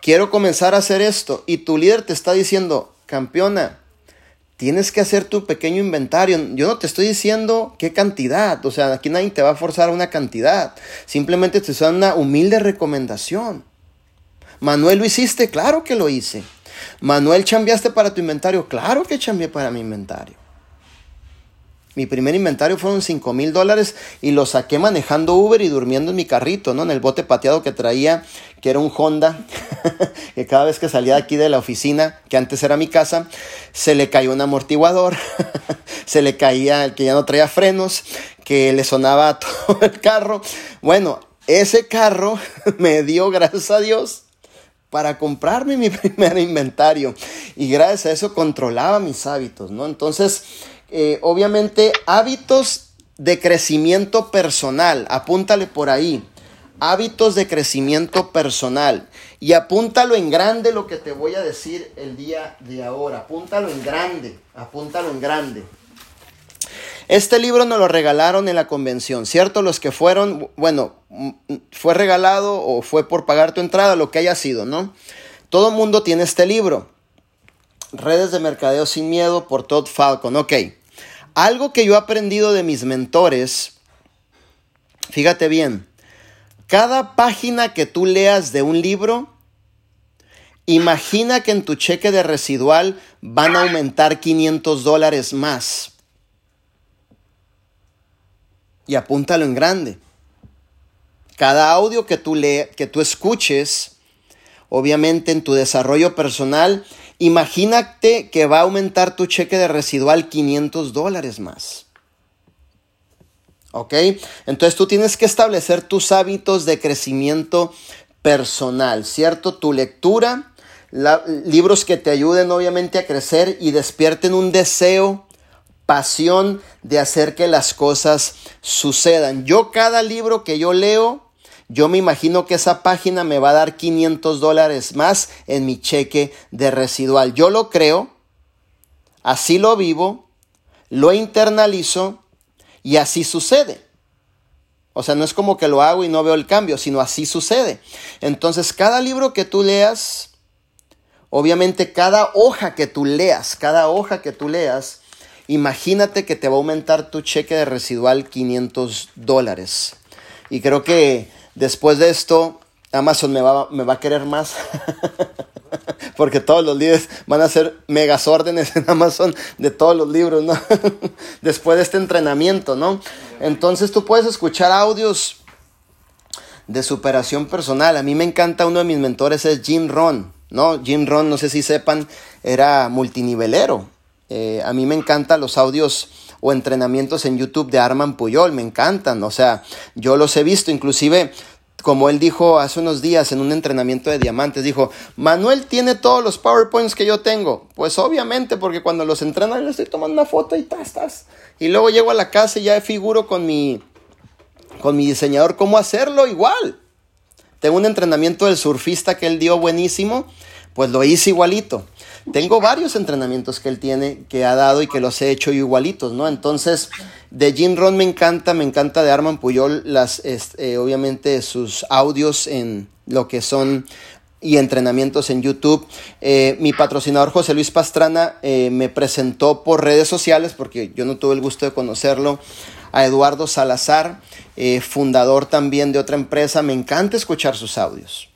quiero comenzar a hacer esto, y tu líder te está diciendo, campeona, tienes que hacer tu pequeño inventario. Yo no te estoy diciendo qué cantidad, o sea, aquí nadie te va a forzar una cantidad. Simplemente te una humilde recomendación. Manuel, ¿lo hiciste? Claro que lo hice. Manuel, ¿chambeaste para tu inventario? Claro que chambeé para mi inventario. Mi primer inventario fueron 5 mil dólares y lo saqué manejando Uber y durmiendo en mi carrito, ¿no? En el bote pateado que traía, que era un Honda, que cada vez que salía de aquí de la oficina, que antes era mi casa, se le cayó un amortiguador, se le caía el que ya no traía frenos, que le sonaba todo el carro. Bueno, ese carro me dio, gracias a Dios, para comprarme mi primer inventario. Y gracias a eso controlaba mis hábitos, ¿no? Entonces, eh, obviamente, hábitos de crecimiento personal. Apúntale por ahí. Hábitos de crecimiento personal. Y apúntalo en grande lo que te voy a decir el día de ahora. Apúntalo en grande. Apúntalo en grande. Este libro nos lo regalaron en la convención, ¿cierto? Los que fueron, bueno, fue regalado o fue por pagar tu entrada, lo que haya sido, ¿no? Todo mundo tiene este libro. Redes de Mercadeo sin Miedo por Todd Falcon. Ok. Algo que yo he aprendido de mis mentores, fíjate bien, cada página que tú leas de un libro, imagina que en tu cheque de residual van a aumentar 500 dólares más. Y apúntalo en grande. Cada audio que tú, lees, que tú escuches, obviamente en tu desarrollo personal, Imagínate que va a aumentar tu cheque de residual 500 dólares más. ¿Ok? Entonces tú tienes que establecer tus hábitos de crecimiento personal, ¿cierto? Tu lectura, libros que te ayuden obviamente a crecer y despierten un deseo, pasión de hacer que las cosas sucedan. Yo cada libro que yo leo, yo me imagino que esa página me va a dar 500 dólares más en mi cheque de residual. Yo lo creo, así lo vivo, lo internalizo y así sucede. O sea, no es como que lo hago y no veo el cambio, sino así sucede. Entonces, cada libro que tú leas, obviamente cada hoja que tú leas, cada hoja que tú leas, imagínate que te va a aumentar tu cheque de residual 500 dólares. Y creo que Después de esto, Amazon me va, me va a querer más. Porque todos los líderes van a hacer megas órdenes en Amazon de todos los libros, ¿no? Después de este entrenamiento, ¿no? Entonces tú puedes escuchar audios de superación personal. A mí me encanta, uno de mis mentores es Jim Ron, ¿no? Jim Ron, no sé si sepan, era multinivelero. Eh, a mí me encantan los audios o entrenamientos en YouTube de Arman Puyol, me encantan, o sea, yo los he visto, inclusive como él dijo hace unos días en un entrenamiento de diamantes, dijo, Manuel tiene todos los PowerPoints que yo tengo. Pues obviamente, porque cuando los entrenan le estoy tomando una foto y tas, Y luego llego a la casa y ya figuro con mi, con mi diseñador cómo hacerlo igual. Tengo un entrenamiento del surfista que él dio buenísimo, pues lo hice igualito. Tengo varios entrenamientos que él tiene, que ha dado y que los he hecho igualitos, ¿no? Entonces, de Jim Ron me encanta, me encanta de Arman Puyol, las, eh, obviamente sus audios en lo que son y entrenamientos en YouTube. Eh, mi patrocinador José Luis Pastrana eh, me presentó por redes sociales, porque yo no tuve el gusto de conocerlo, a Eduardo Salazar, eh, fundador también de otra empresa. Me encanta escuchar sus audios,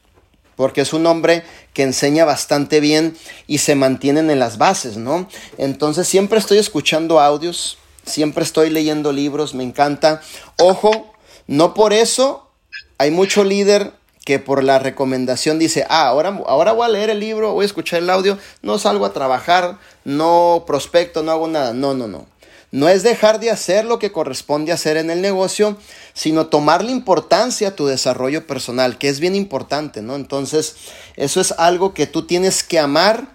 porque es un hombre que enseña bastante bien y se mantienen en las bases, ¿no? Entonces siempre estoy escuchando audios, siempre estoy leyendo libros, me encanta. Ojo, no por eso hay mucho líder que por la recomendación dice, ah, ahora, ahora voy a leer el libro, voy a escuchar el audio, no salgo a trabajar, no prospecto, no hago nada. No, no, no. No es dejar de hacer lo que corresponde hacer en el negocio, sino tomarle importancia a tu desarrollo personal, que es bien importante, ¿no? Entonces, eso es algo que tú tienes que amar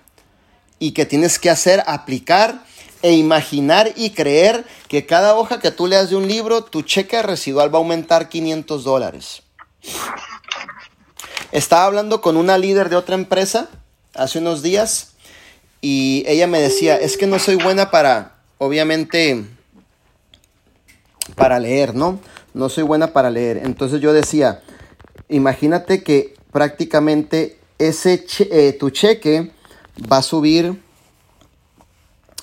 y que tienes que hacer, aplicar e imaginar y creer que cada hoja que tú leas de un libro, tu cheque residual va a aumentar 500 dólares. Estaba hablando con una líder de otra empresa hace unos días y ella me decía, es que no soy buena para, obviamente, para leer, ¿no? No soy buena para leer. Entonces yo decía, imagínate que prácticamente ese eh, tu cheque va a subir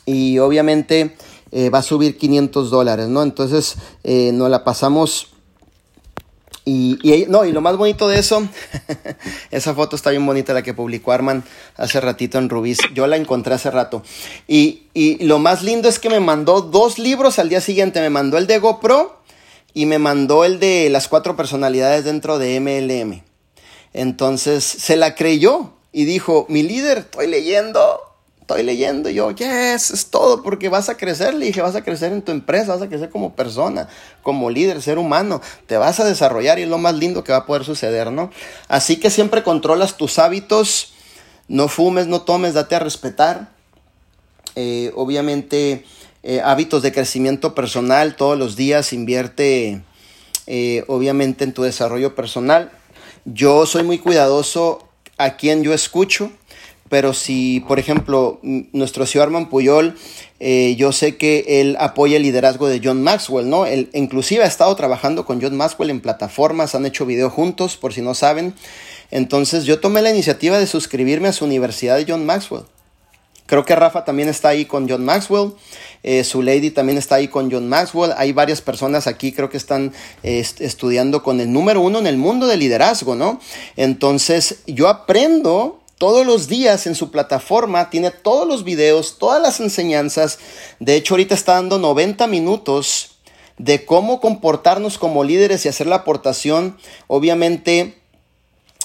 y obviamente eh, va a subir 500 dólares, ¿no? Entonces eh, nos la pasamos y, no, y lo más bonito de eso, esa foto está bien bonita, la que publicó Arman hace ratito en Rubis. Yo la encontré hace rato. Y, y lo más lindo es que me mandó dos libros al día siguiente. Me mandó el de GoPro y me mandó el de las cuatro personalidades dentro de MLM. Entonces se la creyó y dijo, mi líder, estoy leyendo estoy leyendo yo, yes, es todo porque vas a crecer, le dije, vas a crecer en tu empresa, vas a crecer como persona, como líder, ser humano, te vas a desarrollar y es lo más lindo que va a poder suceder, ¿no? Así que siempre controlas tus hábitos, no fumes, no tomes, date a respetar. Eh, obviamente, eh, hábitos de crecimiento personal, todos los días invierte, eh, obviamente, en tu desarrollo personal. Yo soy muy cuidadoso a quien yo escucho pero si, por ejemplo, nuestro señor Arman Puyol, eh, yo sé que él apoya el liderazgo de John Maxwell, ¿no? Él inclusive ha estado trabajando con John Maxwell en plataformas, han hecho video juntos, por si no saben. Entonces yo tomé la iniciativa de suscribirme a su universidad de John Maxwell. Creo que Rafa también está ahí con John Maxwell. Eh, su lady también está ahí con John Maxwell. Hay varias personas aquí, creo que están estudiando con el número uno en el mundo de liderazgo, ¿no? Entonces, yo aprendo todos los días en su plataforma, tiene todos los videos, todas las enseñanzas. De hecho, ahorita está dando 90 minutos de cómo comportarnos como líderes y hacer la aportación, obviamente,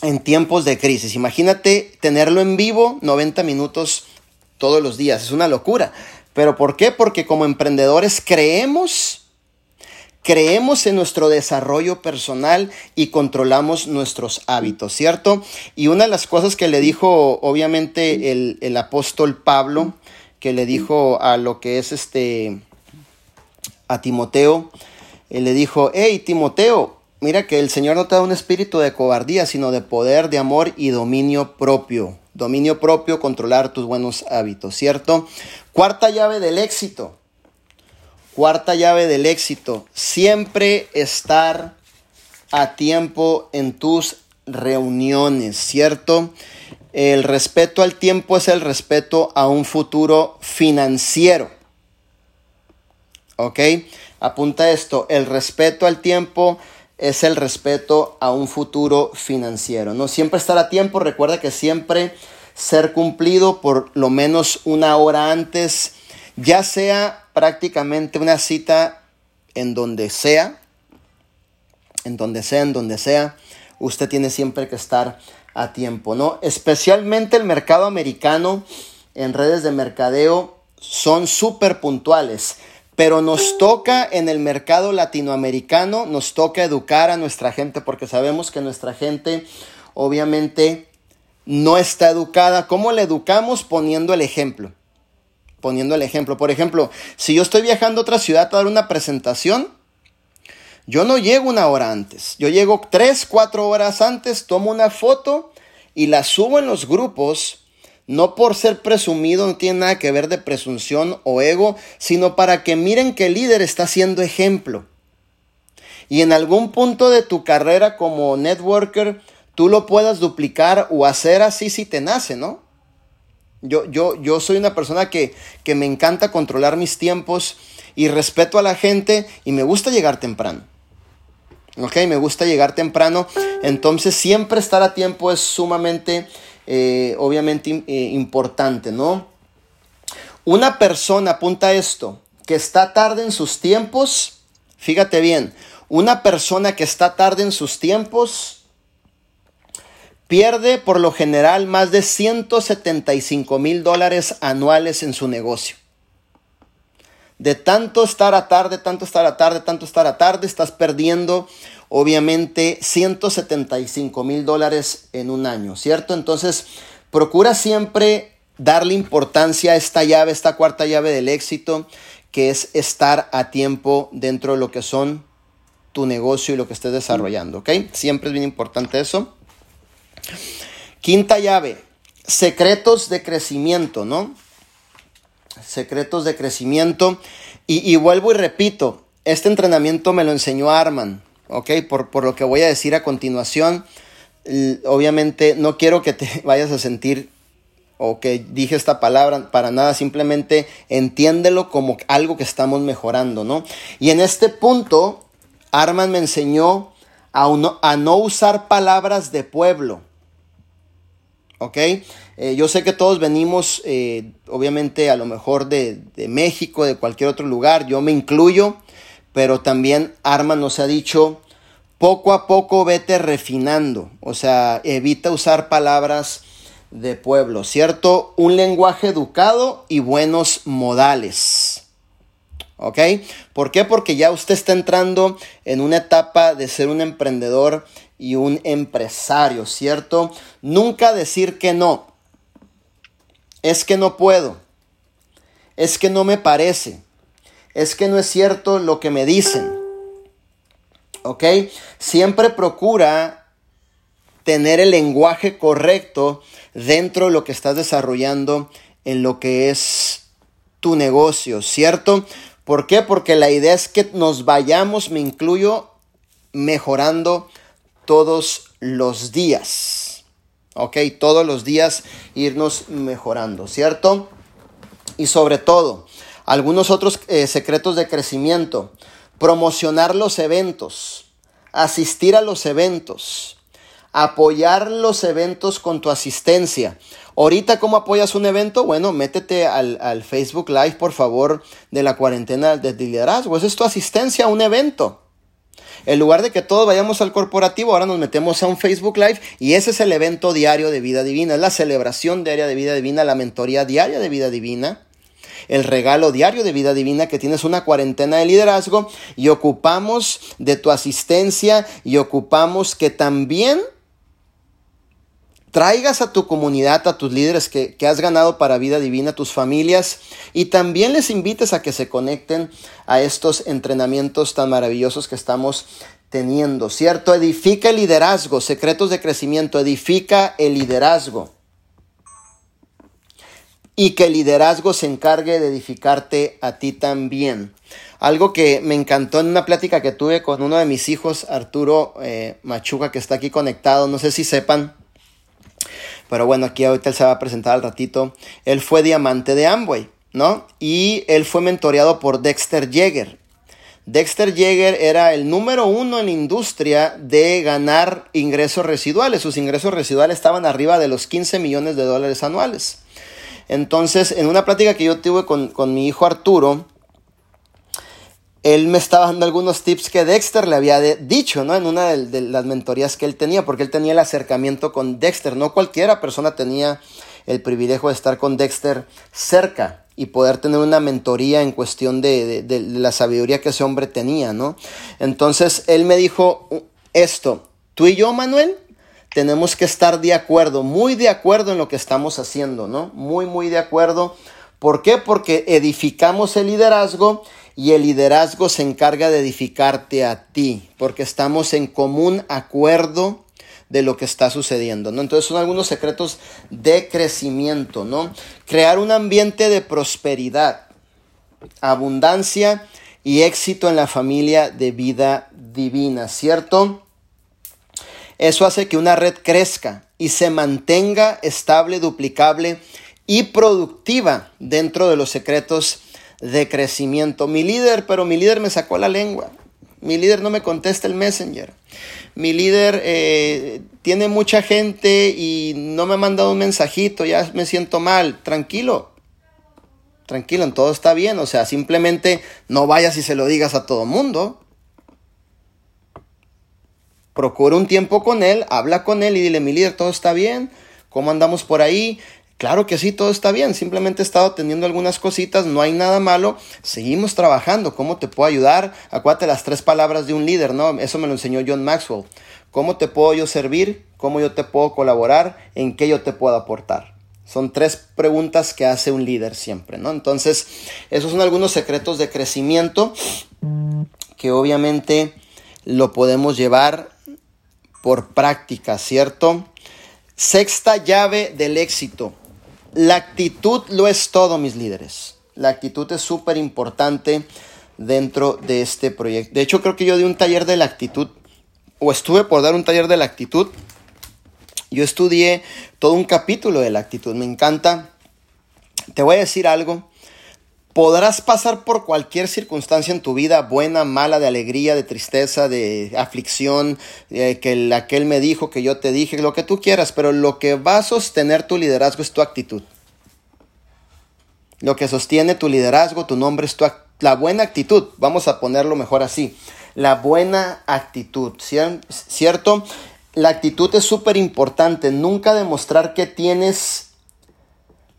en tiempos de crisis. Imagínate tenerlo en vivo 90 minutos todos los días. Es una locura. ¿Pero por qué? Porque como emprendedores creemos creemos en nuestro desarrollo personal y controlamos nuestros hábitos, ¿cierto? Y una de las cosas que le dijo, obviamente, el, apóstol Pablo, que le dijo a lo que es este, a Timoteo, él le dijo, hey, Timoteo, mira que el Señor no te da un espíritu de cobardía, sino de poder, de amor y dominio propio. Dominio propio, controlar tus buenos hábitos, ¿cierto? Cuarta llave del éxito Cuarta llave del éxito, siempre estar a tiempo en tus reuniones, ¿cierto? El respeto al tiempo es el respeto a un futuro financiero. ¿Ok? Apunta esto, el respeto al tiempo es el respeto a un futuro financiero. No siempre estar a tiempo, recuerda que siempre ser cumplido por lo menos una hora antes, ya sea prácticamente una cita en donde sea, en donde sea, en donde sea, usted tiene siempre que estar a tiempo, ¿no? Especialmente el mercado americano en redes de mercadeo son súper puntuales, pero nos toca en el mercado latinoamericano, nos toca educar a nuestra gente porque sabemos que nuestra gente obviamente no está educada. ¿Cómo le educamos? Poniendo el ejemplo poniendo el ejemplo. Por ejemplo, si yo estoy viajando a otra ciudad a dar una presentación, yo no llego una hora antes. Yo llego tres, cuatro horas antes, tomo una foto y la subo en los grupos. No por ser presumido, no tiene nada que ver de presunción o ego, sino para que miren que el líder está siendo ejemplo. Y en algún punto de tu carrera como networker, tú lo puedas duplicar o hacer así si te nace, ¿no? Yo, yo, yo soy una persona que, que me encanta controlar mis tiempos y respeto a la gente y me gusta llegar temprano. ¿Ok? Me gusta llegar temprano. Entonces siempre estar a tiempo es sumamente, eh, obviamente, eh, importante, ¿no? Una persona, apunta esto, que está tarde en sus tiempos, fíjate bien, una persona que está tarde en sus tiempos pierde por lo general más de 175 mil dólares anuales en su negocio. De tanto estar a tarde, tanto estar a tarde, tanto estar a tarde, estás perdiendo obviamente 175 mil dólares en un año, ¿cierto? Entonces, procura siempre darle importancia a esta llave, esta cuarta llave del éxito, que es estar a tiempo dentro de lo que son tu negocio y lo que estés desarrollando, ¿ok? Siempre es bien importante eso. Quinta llave, secretos de crecimiento, ¿no? Secretos de crecimiento. Y, vuelvo y repito, este entrenamiento me lo enseñó Arman, ¿ok? Por, por lo que voy a decir a continuación. Obviamente no quiero que te vayas a sentir o que dije esta palabra para nada, simplemente entiéndelo como algo que estamos mejorando, ¿no? Y en este punto, Arman me enseñó a, a no usar palabras de pueblo, ¿ok? Eh, yo sé que todos venimos, eh, obviamente, a lo mejor de, de, México, de cualquier otro lugar, yo me incluyo, pero también Arman nos ha dicho, poco a poco vete refinando, o sea, evita usar palabras de pueblo, ¿cierto? Un lenguaje educado y buenos modales. ¿Ok? ¿Por qué? Porque ya usted está entrando en una etapa de ser un emprendedor y un empresario, ¿cierto? Nunca decir que no. Es que no puedo. Es que no me parece. Es que no es cierto lo que me dicen. ¿Ok? Siempre procura tener el lenguaje correcto dentro de lo que estás desarrollando en lo que es tu negocio, ¿cierto? ¿Por qué? Porque la idea es que nos vayamos, me incluyo, mejorando todos los días. ¿Ok? Todos los días irnos mejorando, ¿cierto? Y sobre todo, algunos otros eh, secretos de crecimiento. Promocionar los eventos. Asistir a los eventos apoyar los eventos con tu asistencia. Ahorita, ¿cómo apoyas un evento? Bueno, métete al, Facebook Live, por favor, de la cuarentena de liderazgo. Esa es tu asistencia a un evento. En lugar de que todos vayamos al corporativo, ahora nos metemos a un Facebook Live y ese es el evento diario de vida divina, es la celebración diaria de vida divina, la mentoría diaria de vida divina, el regalo diario de vida divina que tienes una cuarentena de liderazgo y ocupamos de tu asistencia y ocupamos que también traigas a tu comunidad, a tus líderes que, has ganado para vida divina, a tus familias, y también les invites a que se conecten a estos entrenamientos tan maravillosos que estamos teniendo, ¿cierto? Edifica el liderazgo, secretos de crecimiento, edifica el liderazgo. Y que el liderazgo se encargue de edificarte a ti también. Algo que me encantó en una plática que tuve con uno de mis hijos, Arturo eh, Machuca, que está aquí conectado, no sé si sepan, pero bueno, aquí ahorita él se va a presentar al ratito. Él fue diamante de Amway, ¿no? Y él fue mentoreado por Dexter Yeager. Dexter Yeager era el número uno en la industria de ganar ingresos residuales. Sus ingresos residuales estaban arriba de los 15 millones de dólares anuales. Entonces, en una plática que yo tuve con, con mi hijo Arturo, él me estaba dando algunos tips que Dexter le había dicho, ¿no? En una de, las mentorías que él tenía, porque él tenía el acercamiento con Dexter. No cualquiera persona tenía el privilegio de estar con Dexter cerca y poder tener una mentoría en cuestión de, de la sabiduría que ese hombre tenía, ¿no? Entonces, él me dijo esto, tú y yo, Manuel, tenemos que estar de acuerdo, muy de acuerdo en lo que estamos haciendo, ¿no? Muy, muy de acuerdo. ¿Por qué? Porque edificamos el liderazgo y el liderazgo se encarga de edificarte a ti, porque estamos en común acuerdo de lo que está sucediendo, ¿no? Entonces son algunos secretos de crecimiento, ¿no? Crear un ambiente de prosperidad, abundancia y éxito en la familia de vida divina, ¿cierto? Eso hace que una red crezca y se mantenga estable, duplicable y productiva dentro de los secretos de crecimiento. Mi líder, pero mi líder me sacó la lengua. Mi líder no me contesta el messenger. Mi líder eh, tiene mucha gente y no me ha mandado un mensajito, ya me siento mal. Tranquilo, tranquilo, todo está bien. O sea, simplemente no vayas y se lo digas a todo mundo. Procura un tiempo con él, habla con él y dile, mi líder, todo está bien. ¿Cómo andamos por ahí? Claro que sí, todo está bien. Simplemente he estado teniendo algunas cositas, no hay nada malo. Seguimos trabajando. ¿Cómo te puedo ayudar? Acuérdate las tres palabras de un líder, ¿no? Eso me lo enseñó John Maxwell. ¿Cómo te puedo yo servir? ¿Cómo yo te puedo colaborar? ¿En qué yo te puedo aportar? Son tres preguntas que hace un líder siempre, ¿no? Entonces, esos son algunos secretos de crecimiento que obviamente lo podemos llevar por práctica, ¿cierto? Sexta llave del éxito. La actitud lo es todo, mis líderes. La actitud es súper importante dentro de este proyecto. De hecho, creo que yo di un taller de la actitud, o estuve por dar un taller de la actitud. Yo estudié todo un capítulo de la actitud. Me encanta. Te voy a decir algo. Podrás pasar por cualquier circunstancia en tu vida, buena, mala, de alegría, de tristeza, de aflicción, que aquel me dijo, que yo te dije, lo que tú quieras, pero lo que va a sostener tu liderazgo es tu actitud. Lo que sostiene tu liderazgo, tu nombre es tu, la buena actitud. Vamos a ponerlo mejor así. La buena actitud, ¿cierto? La actitud es súper importante. Nunca demostrar que tienes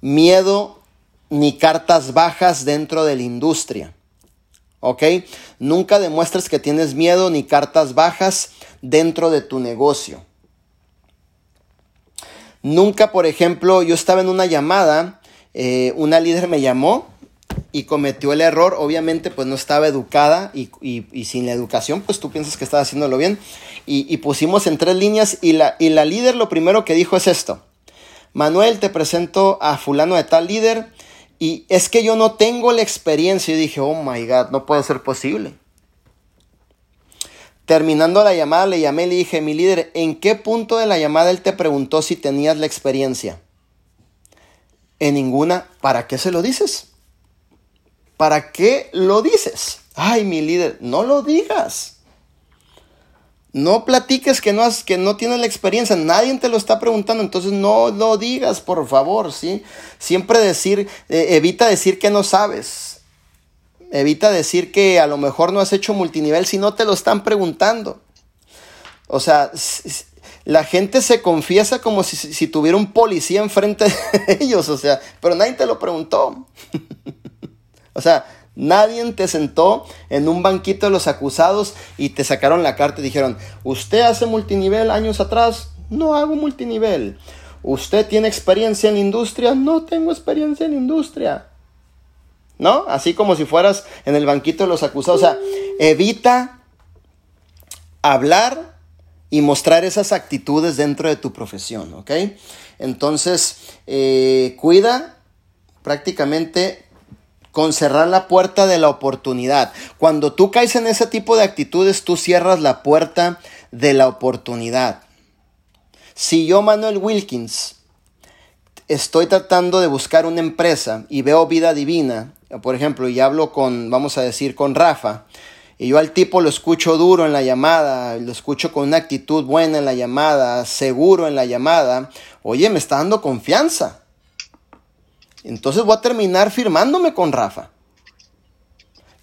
miedo ni cartas bajas dentro de la industria. ¿Ok? Nunca demuestres que tienes miedo ni cartas bajas dentro de tu negocio. Nunca, por ejemplo, yo estaba en una llamada, eh, una líder me llamó y cometió el error, obviamente pues no estaba educada y, sin la educación pues tú piensas que estaba haciéndolo bien y, y, pusimos en tres líneas y la, y la líder lo primero que dijo es esto, Manuel te presento a fulano de tal líder, y es que yo no tengo la experiencia. Y dije, oh my God, no puede ser posible. Terminando la llamada, le llamé y le dije, mi líder, ¿en qué punto de la llamada él te preguntó si tenías la experiencia? En ninguna. ¿Para qué se lo dices? ¿Para qué lo dices? Ay, mi líder, no lo digas. No platiques que no, has, que no tienes la experiencia, nadie te lo está preguntando, entonces no lo digas, por favor, ¿sí? Siempre decir, eh, evita decir que no sabes. Evita decir que a lo mejor no has hecho multinivel si no te lo están preguntando. O sea, la gente se confiesa como si, si tuviera un policía enfrente de ellos, o sea, pero nadie te lo preguntó. o sea, Nadie te sentó en un banquito de los acusados y te sacaron la carta y dijeron, ¿usted hace multinivel años atrás? No hago multinivel. ¿Usted tiene experiencia en industria? No tengo experiencia en industria. ¿No? Así como si fueras en el banquito de los acusados. O sea, evita hablar y mostrar esas actitudes dentro de tu profesión, ¿ok? Entonces, eh, cuida prácticamente con cerrar la puerta de la oportunidad. Cuando tú caes en ese tipo de actitudes, tú cierras la puerta de la oportunidad. Si yo, Manuel Wilkins, estoy tratando de buscar una empresa y veo vida divina, por ejemplo, y hablo con, vamos a decir, con Rafa, y yo al tipo lo escucho duro en la llamada, lo escucho con una actitud buena en la llamada, seguro en la llamada, oye, me está dando confianza. Entonces voy a terminar firmándome con Rafa.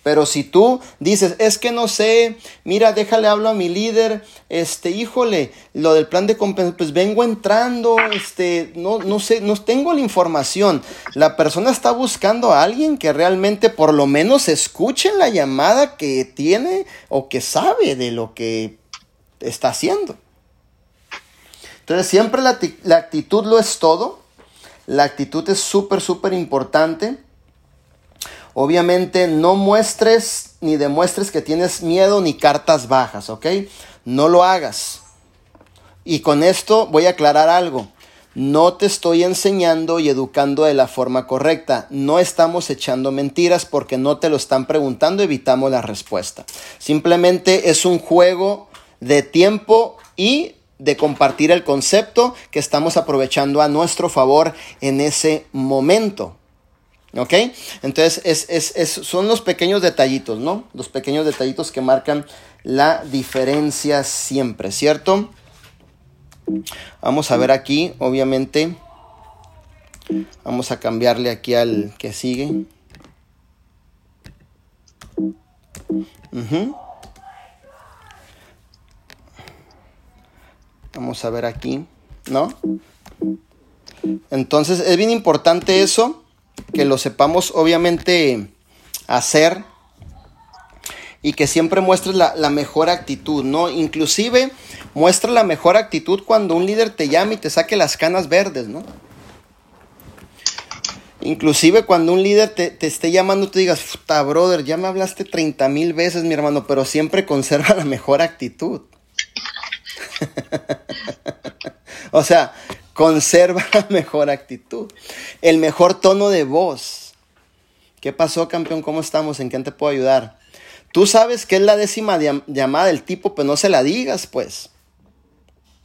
Pero si tú dices, es que no sé, mira, déjale hablo a mi líder, este, híjole, lo del plan de compensación, pues vengo entrando, este, no, no sé, no tengo la información. La persona está buscando a alguien que realmente por lo menos escuche la llamada que tiene o que sabe de lo que está haciendo. Entonces siempre la, la actitud lo es todo. La actitud es súper, súper importante. Obviamente no muestres ni demuestres que tienes miedo ni cartas bajas, ¿ok? No lo hagas. Y con esto voy a aclarar algo. No te estoy enseñando y educando de la forma correcta. No estamos echando mentiras porque no te lo están preguntando, evitamos la respuesta. Simplemente es un juego de tiempo y de compartir el concepto que estamos aprovechando a nuestro favor en ese momento. ¿Ok? Entonces es, son los pequeños detallitos, ¿no? Los pequeños detallitos que marcan la diferencia siempre, ¿cierto? Vamos a ver aquí, obviamente. Vamos a cambiarle aquí al que sigue. Vamos a ver aquí, ¿no? Entonces es bien importante eso, que lo sepamos obviamente hacer y que siempre muestres la, mejor actitud, ¿no? Inclusive muestra la mejor actitud cuando un líder te llama y te saque las canas verdes, ¿no? Inclusive cuando un líder te, esté llamando, tú digas, puta, brother, ya me hablaste 30 mil veces, mi hermano, pero siempre conserva la mejor actitud. o sea, conserva la mejor actitud, el mejor tono de voz. ¿Qué pasó, campeón? ¿Cómo estamos? ¿En qué te puedo ayudar? Tú sabes que es la décima llamada del tipo, pero no se la digas, pues.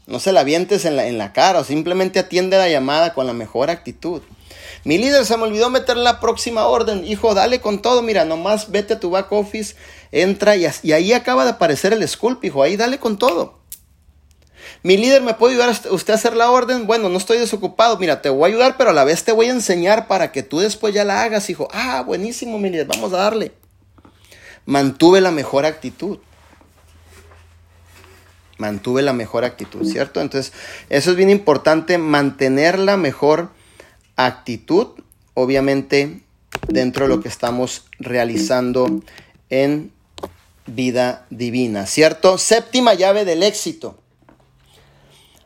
No se la vientes en la, en la cara, o simplemente atiende la llamada con la mejor actitud. Mi líder se me olvidó meter la próxima orden. Hijo, dale con todo. Mira, nomás vete a tu back office, entra y, ahí acaba de aparecer el sculpt, hijo. Ahí dale con todo. Mi líder, ¿me puede ayudar usted a hacer la orden? Bueno, no estoy desocupado. Mira, te voy a ayudar, pero a la vez te voy a enseñar para que tú después ya la hagas, hijo. Ah, buenísimo, mi líder. Vamos a darle. Mantuve la mejor actitud mantuve la mejor actitud, ¿cierto? Entonces, eso es bien importante, mantener la mejor actitud, obviamente dentro de lo que estamos realizando en vida divina, ¿cierto? Séptima llave del éxito.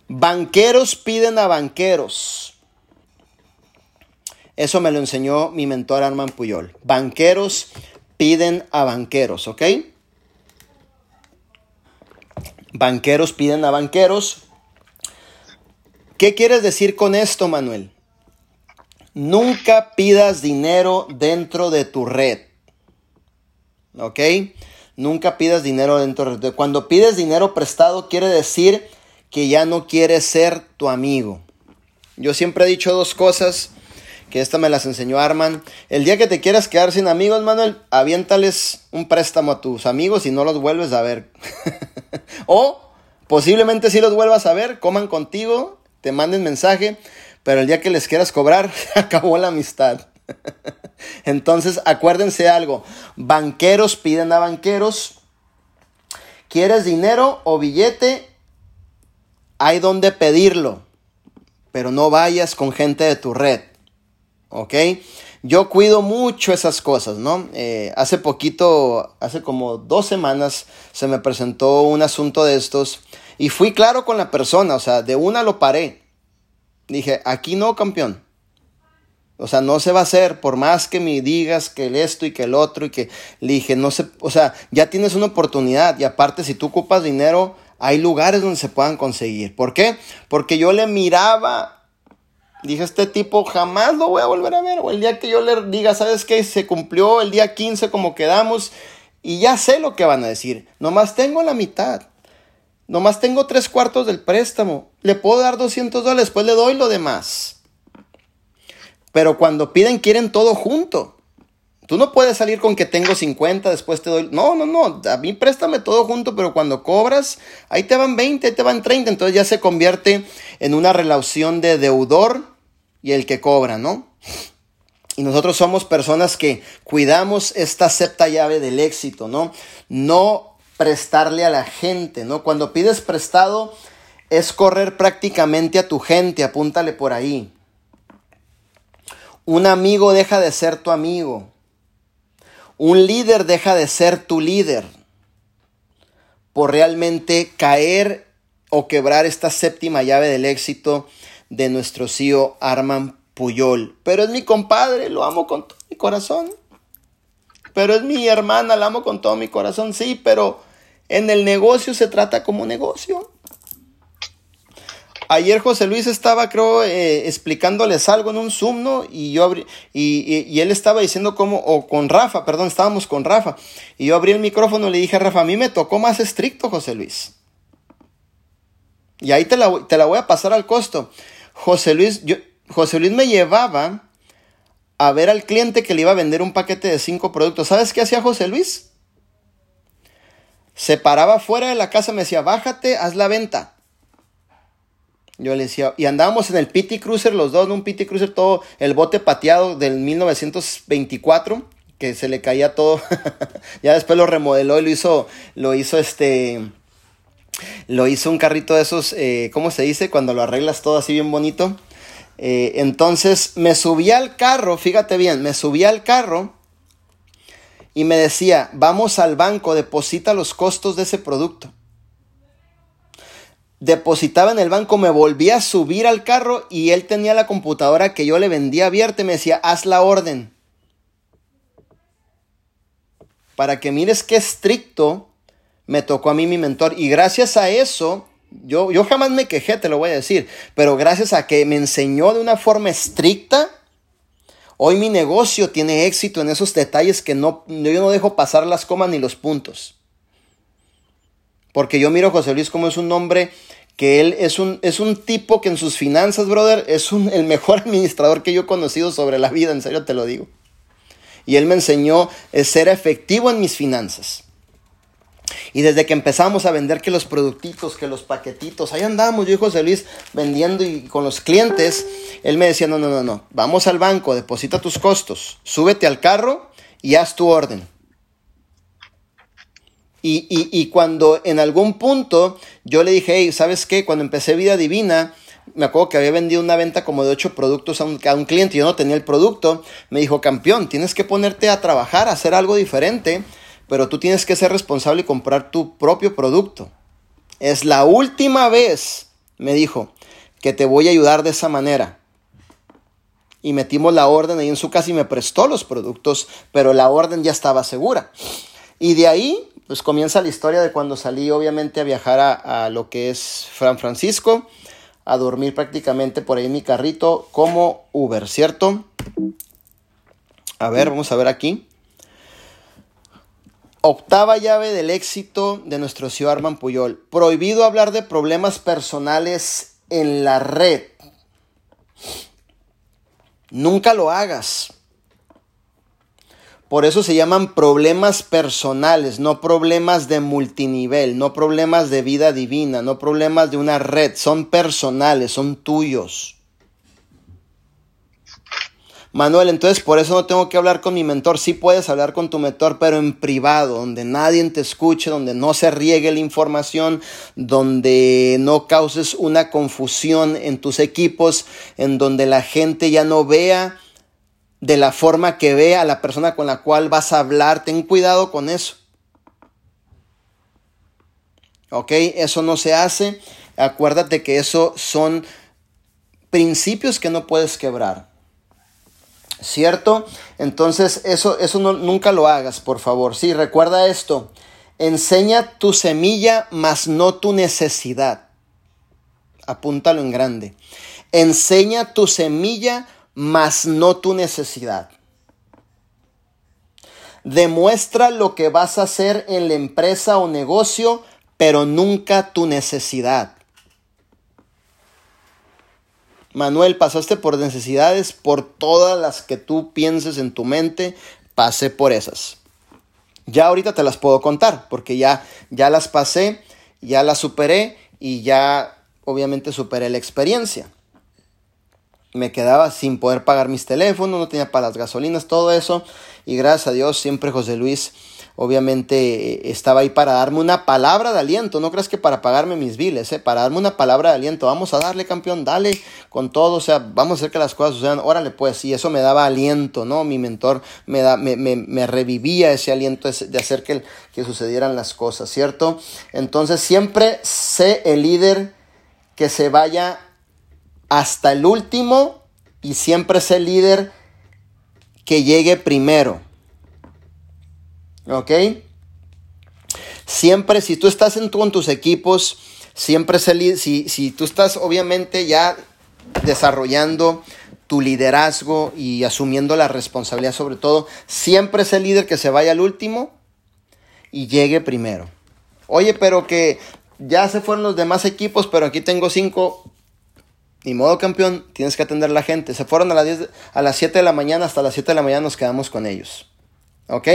Banqueros piden a banqueros. Eso me lo enseñó mi mentor Arman Puyol. Banqueros piden a banqueros, ¿ok? Banqueros piden a banqueros. ¿Qué quieres decir con esto, Manuel? Nunca pidas dinero dentro de tu red. ¿Ok? Nunca pidas dinero dentro de Cuando pides dinero prestado quiere decir que ya no quieres ser tu amigo. Yo siempre he dicho dos cosas, que esta me las enseñó Arman. El día que te quieras quedar sin amigos, Manuel, aviéntales un préstamo a tus amigos y no los vuelves a ver. o posiblemente si los vuelvas a ver, coman contigo, te manden mensaje, pero el día que les quieras cobrar, acabó la amistad. Entonces, acuérdense algo, banqueros piden a banqueros, ¿quieres dinero o billete? Hay donde pedirlo, pero no vayas con gente de tu red, ¿ok? Yo cuido mucho esas cosas, ¿no? Eh, hace poquito, hace como dos semanas, se me presentó un asunto de estos y fui claro con la persona, o sea, de una lo paré. Dije, aquí no, campeón. O sea, no se va a hacer por más que me digas que el esto y que el otro y que le dije, no se, o sea, ya tienes una oportunidad y aparte si tú ocupas dinero, hay lugares donde se puedan conseguir. ¿Por qué? Porque yo le miraba, dije, este tipo jamás lo voy a volver a ver. O el día que yo le diga, ¿sabes qué? Se cumplió el día 15 como quedamos y ya sé lo que van a decir. Nomás tengo la mitad. Nomás tengo tres cuartos del préstamo. Le puedo dar 200 dólares, pues le doy lo demás. Pero cuando piden, quieren todo junto. Tú no puedes salir con que tengo 50, después te doy. No, no, no. A mí préstame todo junto, pero cuando cobras, ahí te van 20, ahí te van 30. Entonces ya se convierte en una relación de deudor y el que cobra, ¿no? Y nosotros somos personas que cuidamos esta septa llave del éxito, ¿no? No prestarle a la gente, ¿no? Cuando pides prestado es correr prácticamente a tu gente, apúntale por ahí. Un amigo deja de ser tu amigo. Un líder deja de ser tu líder por realmente caer o quebrar esta séptima llave del éxito de nuestro CEO Arman Puyol. Pero es mi compadre, lo amo con todo mi corazón. Pero es mi hermana, la amo con todo mi corazón, sí, pero en el negocio se trata como negocio. Ayer José Luis estaba, creo, eh, explicándoles algo en un Zoom. Y yo abrí, y, él estaba diciendo cómo, o con Rafa, perdón, estábamos con Rafa. Y yo abrí el micrófono y le dije a Rafa, a mí me tocó más estricto, José Luis. Y ahí te la, te la voy a pasar al costo. José Luis, José Luis me llevaba a ver al cliente que le iba a vender un paquete de cinco productos. ¿Sabes qué hacía José Luis? Se paraba fuera de la casa, me decía, bájate, haz la venta. Yo le decía, y andábamos en el PT Cruiser los dos, en un PT Cruiser todo, el bote pateado del 1924, que se le caía todo. ya después lo remodeló y lo hizo, lo hizo este, lo hizo un carrito de esos, eh, ¿cómo se dice? Cuando lo arreglas todo así bien bonito. Eh, entonces me subí al carro, fíjate bien, me subí al carro y me decía, vamos al banco, deposita los costos de ese producto. Depositaba en el banco, me volví a subir al carro y él tenía la computadora que yo le vendía abierta y me decía, haz la orden. Para que mires qué estricto me tocó a mí mi mentor. Y gracias a eso, yo, yo jamás me quejé, te lo voy a decir, pero gracias a que me enseñó de una forma estricta, hoy mi negocio tiene éxito en esos detalles que no, yo no dejo pasar las comas ni los puntos. Porque yo miro a José Luis como es un hombre que él es un, es un tipo que en sus finanzas, brother, es un, el mejor administrador que yo he conocido sobre la vida, en serio te lo digo. Y él me enseñó a ser efectivo en mis finanzas. Y desde que empezamos a vender que los productitos, que los paquetitos, ahí andamos, yo y José Luis vendiendo y con los clientes, él me decía, no, no, no, no, vamos al banco, deposita tus costos, súbete al carro y haz tu orden. Y, cuando en algún punto yo le dije, hey, ¿sabes qué? Cuando empecé Vida Divina, me acuerdo que había vendido una venta como de ocho productos a un, a un cliente, yo no tenía el producto, me dijo, campeón, tienes que ponerte a trabajar, a hacer algo diferente pero tú tienes que ser responsable y comprar tu propio producto. Es la última vez, me dijo, que te voy a ayudar de esa manera. Y metimos la orden ahí en su casa y me prestó los productos, pero la orden ya estaba segura. Y de ahí, pues comienza la historia de cuando salí, obviamente, a viajar a, a lo que es San Francisco, a dormir prácticamente por ahí mi carrito como Uber, ¿cierto? A ver, vamos a ver aquí. Octava llave del éxito de nuestro CEO Arman Puyol. Prohibido hablar de problemas personales en la red. Nunca lo hagas. Por eso se llaman problemas personales, no problemas de multinivel, no problemas de vida divina, no problemas de una red. Son personales, son tuyos. Manuel, entonces por eso no tengo que hablar con mi mentor. Sí puedes hablar con tu mentor, pero en privado, donde nadie te escuche, donde no se riegue la información, donde no causes una confusión en tus equipos, en donde la gente ya no vea de la forma que ve a la persona con la cual vas a hablar. Ten cuidado con eso. ¿Ok? Eso no se hace. Acuérdate que eso son principios que no puedes quebrar. ¿Cierto? Entonces, eso, eso nunca lo hagas, por favor. Sí, recuerda esto. Enseña tu semilla, mas no tu necesidad. Apúntalo en grande. Enseña tu semilla, mas no tu necesidad. Demuestra lo que vas a hacer en la empresa o negocio, pero nunca tu necesidad. Manuel, pasaste por necesidades, por todas las que tú pienses en tu mente, pasé por esas. Ya ahorita te las puedo contar, porque ya, ya las pasé, ya las superé y ya obviamente superé la experiencia. Me quedaba sin poder pagar mis teléfonos, no tenía para las gasolinas, todo eso. Y gracias a Dios siempre José Luis obviamente estaba ahí para darme una palabra de aliento, no creas que para pagarme mis biles, ¿eh? para darme una palabra de aliento, vamos a darle campeón, dale con todo, o sea, vamos a hacer que las cosas sucedan, órale pues, y eso me daba aliento, ¿no? Mi mentor me, da, me, me, me revivía ese aliento de hacer que, que sucedieran las cosas, ¿cierto? Entonces siempre sé el líder que se vaya hasta el último y siempre sé el líder que llegue primero. ¿Ok? Siempre, si tú estás en, con tus equipos, siempre si, si tú estás obviamente ya desarrollando tu liderazgo y asumiendo la responsabilidad sobre todo, siempre es el líder que se vaya al último y llegue primero. Oye, pero que ya se fueron los demás equipos, pero aquí tengo cinco. Ni modo campeón, tienes que atender a la gente. Se fueron a las, 10, a las 7 de la mañana, hasta las 7 de la mañana nos quedamos con ellos. ¿Ok?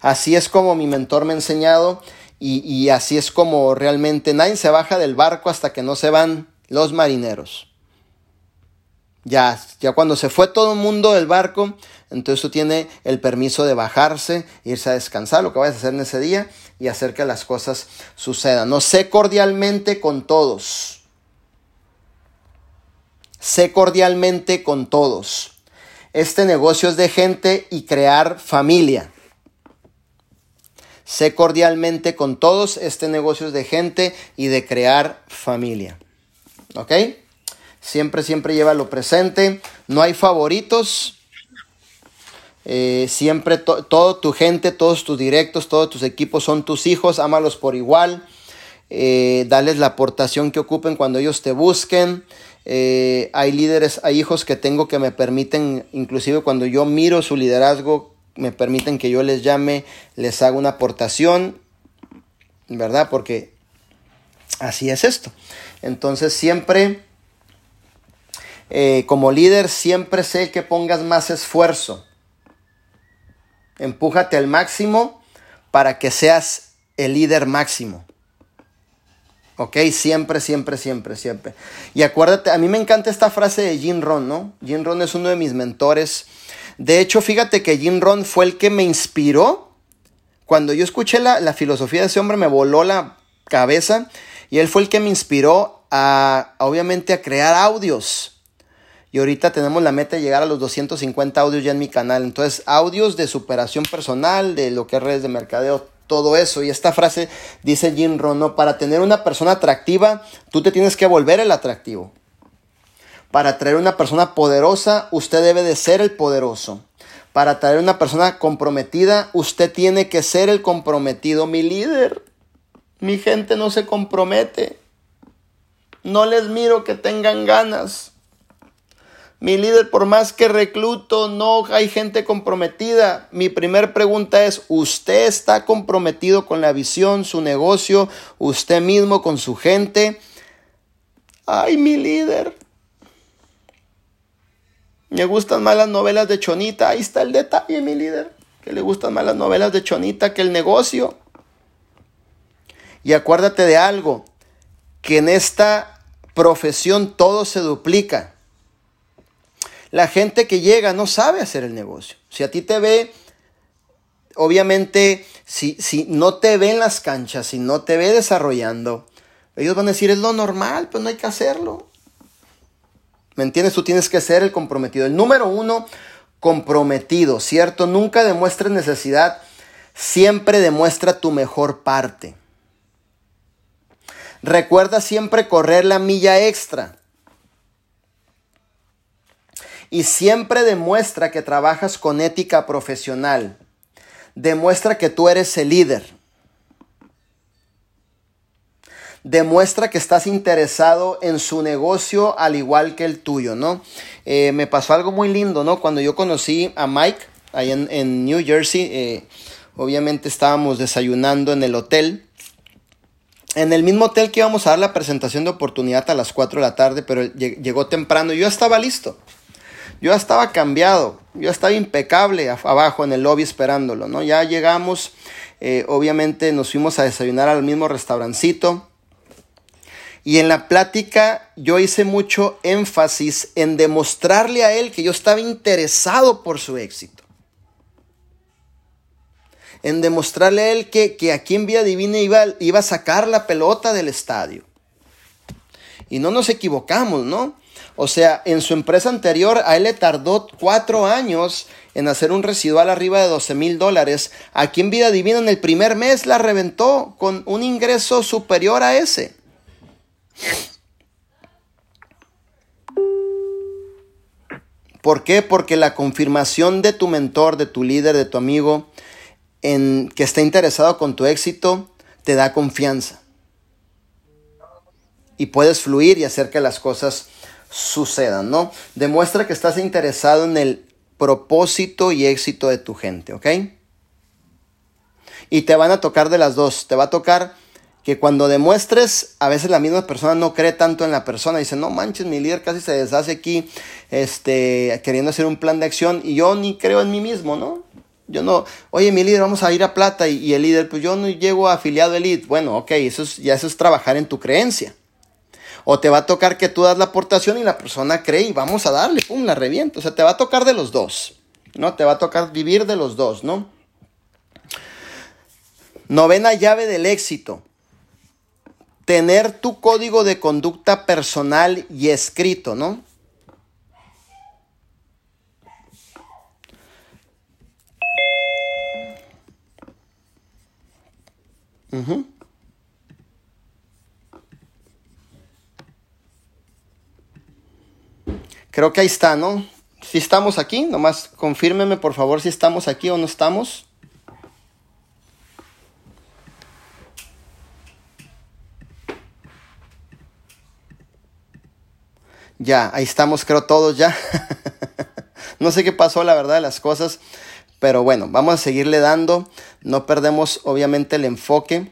Así es como mi mentor me ha enseñado y, así es como realmente nadie se baja del barco hasta que no se van los marineros. Ya, ya cuando se fue todo el mundo del barco, entonces tú tienes el permiso de bajarse, irse a descansar, lo que vayas a hacer en ese día y hacer que las cosas sucedan. No sé cordialmente con todos. Sé cordialmente con todos. Este negocio es de gente y crear familia. Sé cordialmente con todos. Este negocio es de gente y de crear familia. ¿Ok? Siempre, siempre lleva lo presente. No hay favoritos. Eh, siempre todo tu gente, todos tus directos, todos tus equipos son tus hijos. Ámalos por igual. Eh, dales la aportación que ocupen cuando ellos te busquen. Eh, hay líderes, hay hijos que tengo que me permiten, inclusive cuando yo miro su liderazgo, me permiten que yo les llame, les haga una aportación, ¿verdad? Porque así es esto. Entonces siempre eh, como líder siempre sé que pongas más esfuerzo. Empújate al máximo para que seas el líder máximo. ¿Ok? Siempre, siempre, siempre, siempre. Y acuérdate, a mí me encanta esta frase de Jim Ron, ¿no? Jim Ron es uno de mis mentores. De hecho, fíjate que Jim Ron fue el que me inspiró. Cuando yo escuché la, la filosofía de ese hombre, me voló la cabeza. Y él fue el que me inspiró a, obviamente, a crear audios. Y ahorita tenemos la meta de llegar a los 250 audios ya en mi canal. Entonces, audios de superación personal, de lo que es redes de mercadeo, todo eso. Y esta frase dice Jim Rono, para tener una persona atractiva, tú te tienes que volver el atractivo. Para traer una persona poderosa, usted debe de ser el poderoso. Para traer una persona comprometida, usted tiene que ser el comprometido, mi líder. Mi gente no se compromete. No les miro que tengan ganas. Mi líder, por más que recluto, no hay gente comprometida. Mi primer pregunta es, ¿usted está comprometido con la visión, su negocio, usted mismo con su gente? Ay, mi líder. Me gustan más las novelas de Chonita. Ahí está el detalle, mi líder. Que le gustan más las novelas de Chonita que el negocio. Y acuérdate de algo, que en esta profesión todo se duplica. La gente que llega no sabe hacer el negocio. Si a ti te ve, obviamente, si, si no te ve en las canchas, si no te ve desarrollando, ellos van a decir, es lo normal, pues no hay que hacerlo. ¿Me entiendes? Tú tienes que ser el comprometido. El número uno, comprometido, ¿cierto? Nunca demuestres necesidad, siempre demuestra tu mejor parte. Recuerda siempre correr la milla extra y siempre demuestra que trabajas con ética profesional. Demuestra que tú eres el líder. Demuestra que estás interesado en su negocio al igual que el tuyo, ¿no? Eh, me pasó algo muy lindo, ¿no? Cuando yo conocí a Mike ahí en, New Jersey, eh, obviamente estábamos desayunando en el hotel. En el mismo hotel que íbamos a dar la presentación de oportunidad a las 4 de la tarde, pero llegó temprano y yo estaba listo. Yo estaba cambiado, yo estaba impecable abajo en el lobby esperándolo, ¿no? Ya llegamos, eh, obviamente nos fuimos a desayunar al mismo restaurancito. Y en la plática yo hice mucho énfasis en demostrarle a él que yo estaba interesado por su éxito. En demostrarle a él que, aquí en Vía Divina iba, iba a sacar la pelota del estadio. Y no nos equivocamos, ¿no? O sea, en su empresa anterior a él le tardó cuatro años en hacer un residual arriba de 12 mil dólares. Aquí en Vida Divina en el primer mes la reventó con un ingreso superior a ese. ¿Por qué? Porque la confirmación de tu mentor, de tu líder, de tu amigo, en que está interesado con tu éxito, te da confianza. Y puedes fluir y hacer que las cosas sucedan, ¿no? Demuestra que estás interesado en el propósito y éxito de tu gente, ¿ok? Y te van a tocar de las dos. Te va a tocar que cuando demuestres, a veces la misma persona no cree tanto en la persona, dice, no manches, mi líder casi se deshace aquí, este, queriendo hacer un plan de acción y yo ni creo en mí mismo, ¿no? Yo no, oye, mi líder, vamos a ir a plata y, el líder, pues yo no llego a afiliado elite. Bueno, ok, eso es, ya eso es trabajar en tu creencia. O te va a tocar que tú das la aportación y la persona cree y vamos a darle, pum, la reviento. O sea, te va a tocar de los dos, ¿no? Te va a tocar vivir de los dos, ¿no? Novena llave del éxito tener tu código de conducta personal y escrito, ¿no? Creo que ahí está, ¿no? Si estamos aquí, nomás confírmeme por favor si estamos aquí o no estamos. Ya, ahí estamos, creo todos ya. no sé qué pasó, la verdad, las cosas. Pero bueno, vamos a seguirle dando. No perdemos, obviamente, el enfoque.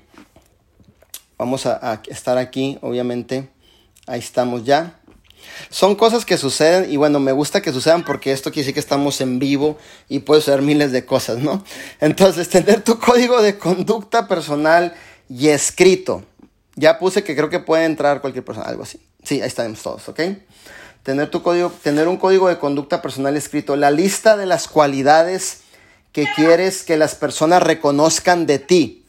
Vamos a, estar aquí, obviamente. Ahí estamos ya. Son cosas que suceden y bueno, me gusta que sucedan porque esto quiere decir que estamos en vivo y puede suceder miles de cosas, ¿no? Entonces, tener tu código de conducta personal y escrito. Ya puse que creo que puede entrar cualquier persona, algo así. Sí, ahí estamos todos, ¿ok? Tener, tu código, tener un código de conducta personal escrito, la lista de las cualidades que quieres que las personas reconozcan de ti.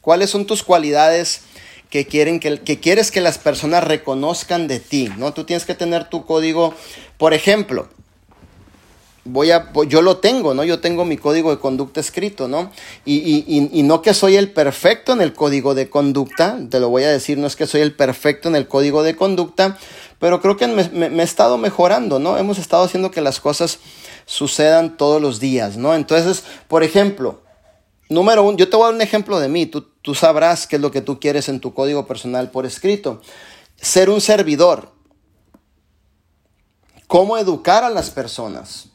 ¿Cuáles son tus cualidades que, quieren que, que quieres que las personas reconozcan de ti? ¿no? Tú tienes que tener tu código, por ejemplo, voy a, yo lo tengo, ¿no? Yo tengo mi código de conducta escrito, ¿no? Y, y, y, no que soy el perfecto en el código de conducta, te lo voy a decir, no es que soy el perfecto en el código de conducta, pero creo que me, he estado mejorando, ¿no? Hemos estado haciendo que las cosas sucedan todos los días, ¿no? Entonces, por ejemplo, número uno, yo te voy a dar un ejemplo de mí, tú, tú sabrás qué es lo que tú quieres en tu código personal por escrito. Ser un servidor. ¿Cómo educar a las personas?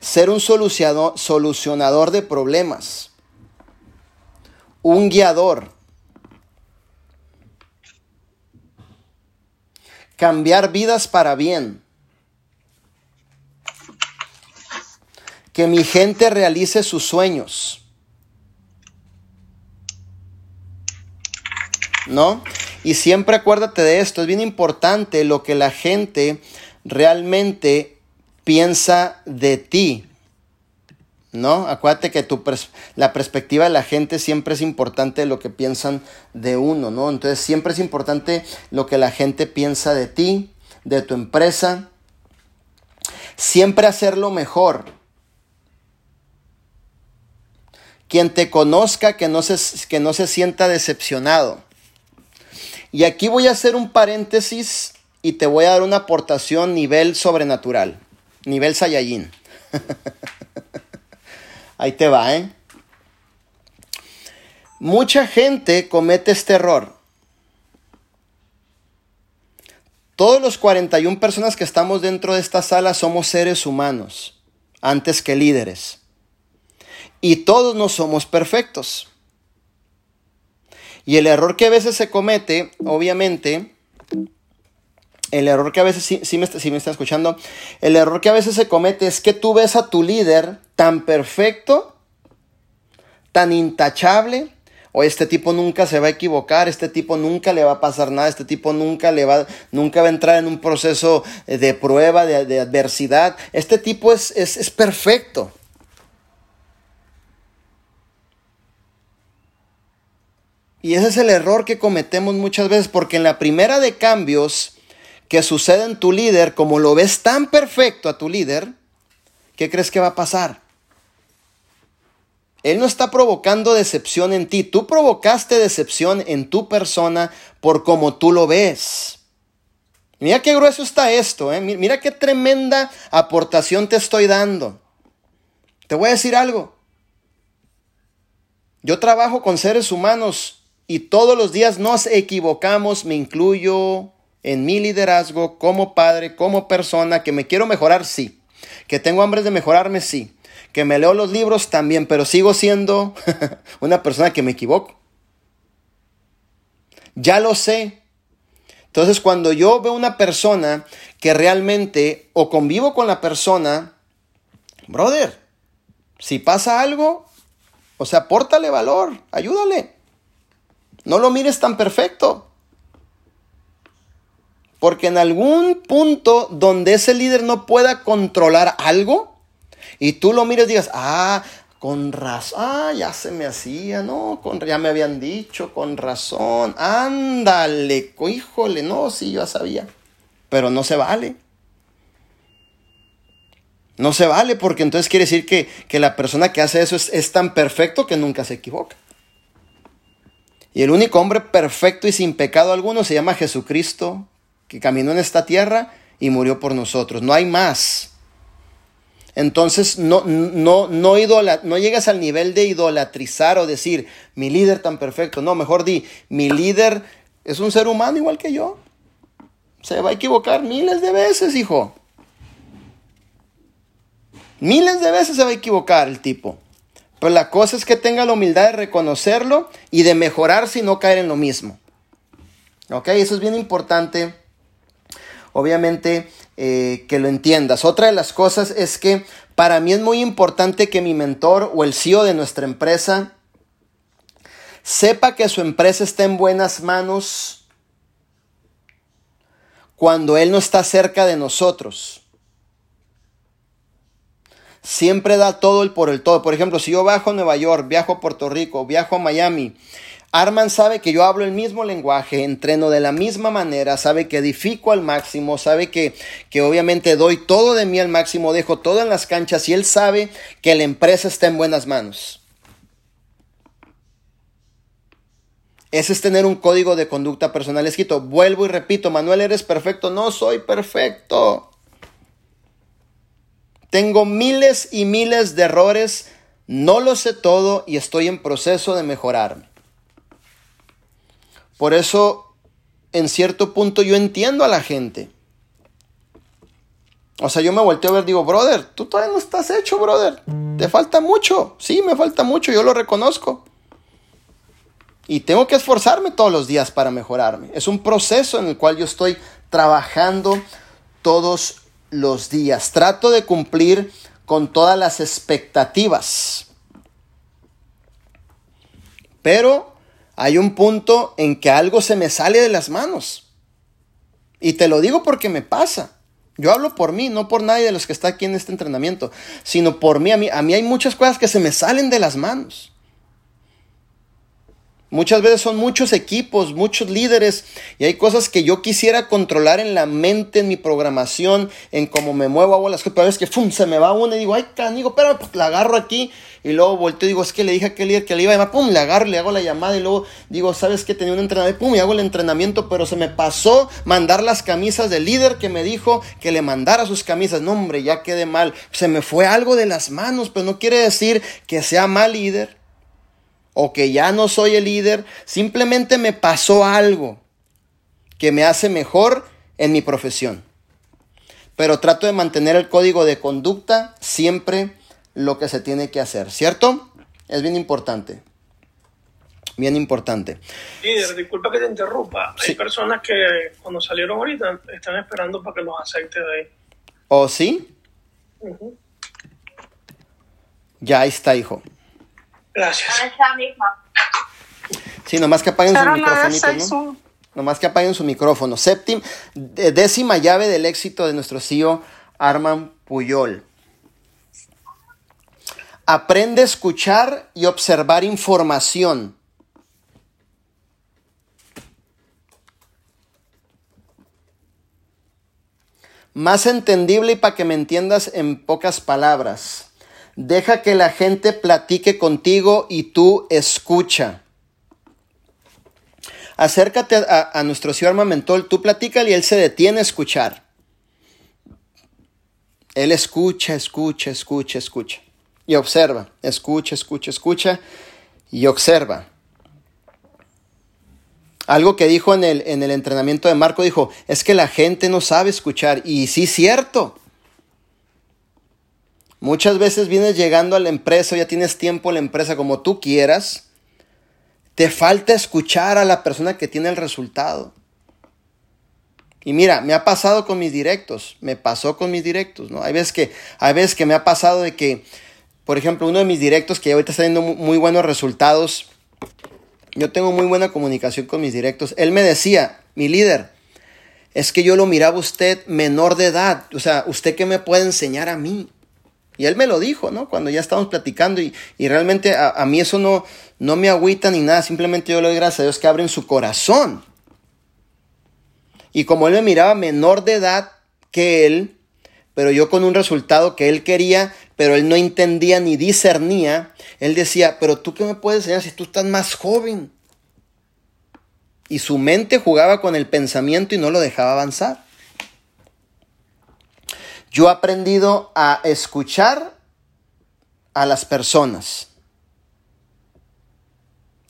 Ser un solucionador de problemas. Un guiador cambiar vidas para bien. Que mi gente realice sus sueños. ¿No? Y siempre acuérdate de esto, es bien importante lo que la gente realmente piensa de ti. ¿no? Acuérdate que la perspectiva de la gente siempre es importante lo que piensan de uno, ¿no? Entonces siempre es importante lo que la gente piensa de ti, de tu empresa. Siempre hacerlo mejor. Quien te conozca, que no se, que no se sienta decepcionado. Y aquí voy a hacer un paréntesis y te voy a dar una aportación nivel sobrenatural, nivel Saiyajin. Ahí te va, ¿eh? Mucha gente comete este error. Todos los 41 personas que estamos dentro de esta sala somos seres humanos, antes que líderes. Y todos no somos perfectos. Y el error que a veces se comete, obviamente, el error que a veces, sí, me, me está escuchando, el error que a veces se comete es que tú ves a tu líder tan perfecto, tan intachable, o este tipo nunca se va a equivocar, este tipo nunca le va a pasar nada, este tipo nunca le va, nunca va a entrar en un proceso de prueba, de, adversidad. Este tipo es, es, es perfecto. Y ese es el error que cometemos muchas veces, porque en la primera de cambios, que sucede en tu líder, como lo ves tan perfecto a tu líder, ¿qué crees que va a pasar? Él no está provocando decepción en ti, tú provocaste decepción en tu persona por como tú lo ves. Mira qué grueso está esto, ¿eh? mira qué tremenda aportación te estoy dando. Te voy a decir algo. Yo trabajo con seres humanos y todos los días nos equivocamos, me incluyo, en mi liderazgo como padre, como persona, que me quiero mejorar, sí. Que tengo hambre de mejorarme, sí. Que me leo los libros también, pero sigo siendo una persona que me equivoco. Ya lo sé. Entonces, cuando yo veo una persona que realmente o convivo con la persona, brother, si pasa algo, o sea, pórtale valor, ayúdale. No lo mires tan perfecto. Porque en algún punto donde ese líder no pueda controlar algo y tú lo mires y digas, ah, con razón, ah, ya se me hacía, no, con, ya me habían dicho, con razón, ándale, híjole, no, sí, yo ya sabía, pero no se vale. No se vale porque entonces quiere decir que, que la persona que hace eso es, es tan perfecto que nunca se equivoca. Y el único hombre perfecto y sin pecado alguno se llama Jesucristo, que caminó en esta tierra y murió por nosotros. No hay más. Entonces no, no, no, no llegas al nivel de idolatrizar o decir, mi líder tan perfecto. No, mejor di, mi líder es un ser humano igual que yo. Se va a equivocar miles de veces, hijo. Miles de veces se va a equivocar el tipo. Pero la cosa es que tenga la humildad de reconocerlo y de mejorar si no caer en lo mismo. ¿Ok? Eso es bien importante obviamente eh, que lo entiendas. Otra de las cosas es que para mí es muy importante que mi mentor o el CEO de nuestra empresa sepa que su empresa está en buenas manos cuando él no está cerca de nosotros. Siempre da todo el por el todo. Por ejemplo, si yo bajo a Nueva York, viajo a Puerto Rico, viajo a Miami, Arman sabe que yo hablo el mismo lenguaje, entreno de la misma manera, sabe que edifico al máximo, sabe que, que obviamente doy todo de mí al máximo, dejo todo en las canchas y él sabe que la empresa está en buenas manos. Ese es tener un código de conducta personal escrito. Vuelvo y repito, Manuel, eres perfecto. No soy perfecto. Tengo miles y miles de errores, no lo sé todo y estoy en proceso de mejorarme. Por eso, en cierto punto, yo entiendo a la gente. O sea, yo me volteo a ver, digo, brother, tú todavía no estás hecho, brother. Te falta mucho. Sí, me falta mucho, yo lo reconozco. Y tengo que esforzarme todos los días para mejorarme. Es un proceso en el cual yo estoy trabajando todos los días. Trato de cumplir con todas las expectativas. Pero hay un punto en que algo se me sale de las manos. Y te lo digo porque me pasa. Yo hablo por mí, no por nadie de los que está aquí en este entrenamiento, sino por mí. A mí, a mí hay muchas cosas que se me salen de las manos. Muchas veces son muchos equipos, muchos líderes y hay cosas que yo quisiera controlar en la mente, en mi programación, en cómo me muevo, hago las cosas, pero es que ¡fum! se me va una y digo, ay, canigo, pero pues, la agarro aquí y luego volteo y digo, es que le dije a aquel líder que le iba a llamar, pum, le agarro, le hago la llamada y luego digo, ¿sabes que Tenía un entrenamiento, pum, y hago el entrenamiento, pero se me pasó mandar las camisas del líder que me dijo que le mandara sus camisas. No, hombre, ya quedé mal. Se me fue algo de las manos, pero no quiere decir que sea mal líder o que ya no soy el líder, simplemente me pasó algo que me hace mejor en mi profesión. Pero trato de mantener el código de conducta siempre lo que se tiene que hacer, ¿cierto? Es bien importante. Bien importante. Líder, disculpa que te interrumpa. Hay personas que cuando salieron ahorita están esperando para que los aceites de ahí. ¿O sí? Ya está, hijo. Gracias. Sí, nomás que apaguen su micrófono, ¿no? Nomás que apaguen su micrófono. Séptima, décima llave del éxito de nuestro CEO Arman Puyol. Aprende a escuchar y observar información. Más entendible y para que me entiendas en pocas palabras. Deja que la gente platique contigo y tú escucha. Acércate a, nuestro señor Armamentol, tú platícale y él se detiene a escuchar. Él escucha, escucha, escucha, escucha. Y observa, escucha, escucha, escucha y observa. Algo que dijo en el, en el entrenamiento de Marco, dijo, es que la gente no sabe escuchar. Y sí, cierto. Muchas veces vienes llegando a la empresa, ya tienes tiempo en la empresa como tú quieras, Te falta escuchar a la persona que tiene el resultado. Y mira, me ha pasado con mis directos, me pasó con mis directos, ¿no? Hay veces que, hay veces que me ha pasado de que, por ejemplo, uno de mis directos que ahorita está teniendo muy buenos resultados, yo tengo muy buena comunicación con mis directos, él me decía, mi líder, es que yo lo miraba usted menor de edad, o sea, ¿usted qué me puede enseñar a mí? Y él me lo dijo, ¿no? Cuando ya estábamos platicando y, realmente a, a, mí eso no, no me agüita ni nada, simplemente yo le doy gracias a Dios que abren su corazón y como él me miraba menor de edad que él, pero yo con un resultado que él quería, pero él no entendía ni discernía, él decía, pero tú qué me puedes enseñar si tú estás más joven. Y su mente jugaba con el pensamiento y no lo dejaba avanzar. Yo he aprendido a escuchar a las personas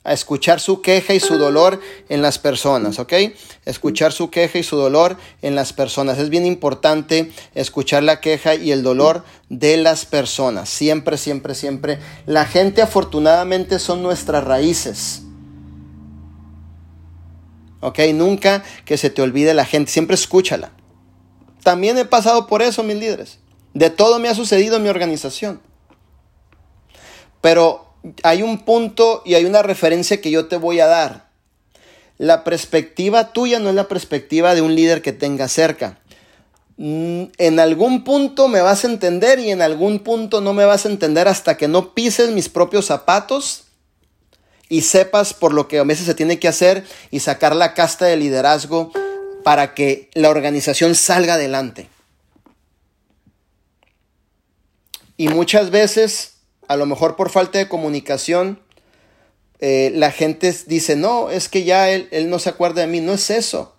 a escuchar su queja y su dolor en las personas, ¿ok? Escuchar su queja y su dolor en las personas. Es bien importante escuchar la queja y el dolor de las personas. Siempre, siempre, siempre. La gente afortunadamente son nuestras raíces. ¿Ok? Nunca que se te olvide la gente. Siempre escúchala. También he pasado por eso, mis líderes. De todo me ha sucedido en mi organización. Pero hay un punto y hay una referencia que yo te voy a dar. La perspectiva tuya no es la perspectiva de un líder que tenga cerca. Mm, en algún punto me vas a entender y en algún punto no me vas a entender hasta que no pises mis propios zapatos y sepas por lo que a veces se tiene que hacer y sacar la casta de liderazgo para que la organización salga adelante. Y muchas veces a lo mejor por falta de comunicación, eh, la gente dice, no, es que ya él, él no se acuerda de mí. No es eso.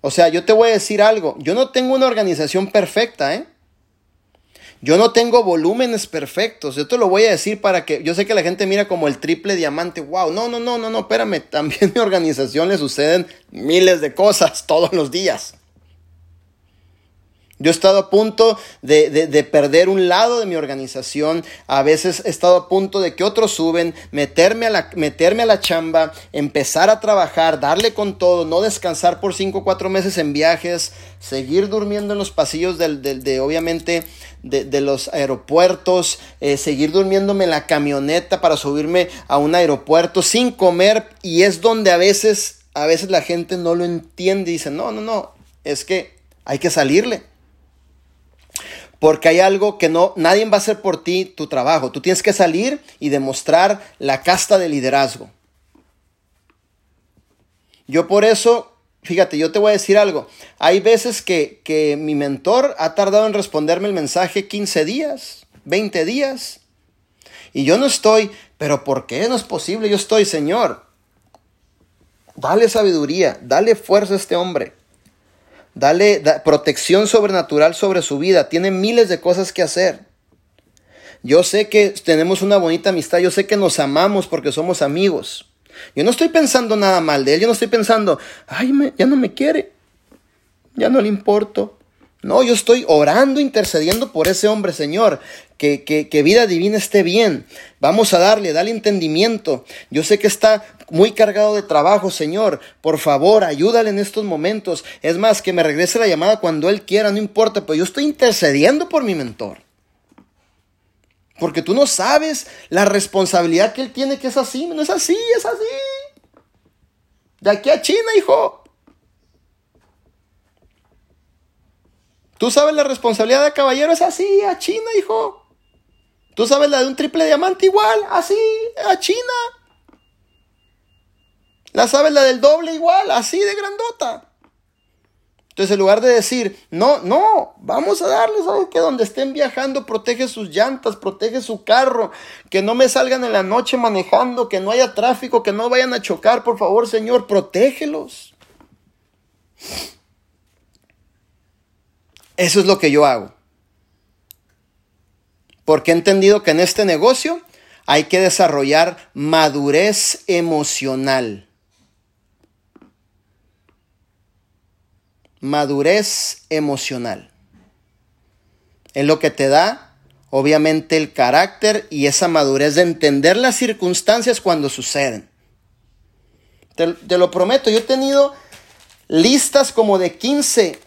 O sea, yo te voy a decir algo. Yo no tengo una organización perfecta, ¿eh? Yo no tengo volúmenes perfectos. Yo te lo voy a decir para que. Yo sé que la gente mira como el triple diamante. ¡Wow! No, no, no, no, no, espérame. También mi organización le suceden miles de cosas todos los días. Yo he estado a punto de, perder un lado de mi organización. A veces he estado a punto de que otros suben, meterme a, la, meterme a la chamba, empezar a trabajar, darle con todo, no descansar por cinco o cuatro meses en viajes, seguir durmiendo en los pasillos del, de, obviamente, de, los aeropuertos, eh, seguir durmiéndome en la camioneta para subirme a un aeropuerto sin comer. Y es donde a veces, a veces la gente no lo entiende y dice, no, no, no, es que hay que salirle. Porque hay algo que no, nadie va a hacer por ti tu trabajo. Tú tienes que salir y demostrar la casta de liderazgo. Yo por eso, fíjate, yo te voy a decir algo. Hay veces que, que mi mentor ha tardado en responderme el mensaje 15 días, 20 días. Y yo no estoy, pero ¿por qué no es posible? Yo estoy, Señor. Dale sabiduría, dale fuerza a este hombre. Dale protección sobrenatural sobre su vida. Tiene miles de cosas que hacer. Yo sé que tenemos una bonita amistad. Yo sé que nos amamos porque somos amigos. Yo no estoy pensando nada mal de él. Yo no estoy pensando, ay, ya no me quiere. Ya no le importo. No, yo estoy orando, intercediendo por ese hombre, Señor. Que, que, que, vida divina esté bien. Vamos a darle, dale entendimiento. Yo sé que está muy cargado de trabajo, Señor. Por favor, ayúdale en estos momentos. Es más, que me regrese la llamada cuando Él quiera, no importa, pero yo estoy intercediendo por mi mentor. Porque tú no sabes la responsabilidad que Él tiene, que es así. No es así, es así. De aquí a China, hijo. Tú sabes la responsabilidad de caballero es así, a China, hijo. Tú sabes la de un triple diamante igual, así, a China. La sabes la del doble igual, así de grandota. Entonces, en lugar de decir, no, no, vamos a darles, ¿sabes que Donde estén viajando, protege sus llantas, protege su carro, que no me salgan en la noche manejando, que no haya tráfico, que no vayan a chocar, por favor, Señor, protégelos. Eso es lo que yo hago. Porque he entendido que en este negocio hay que desarrollar madurez emocional. Madurez emocional. Es lo que te da obviamente el carácter y esa madurez de entender las circunstancias cuando suceden. Te, lo prometo, yo he tenido listas como de 15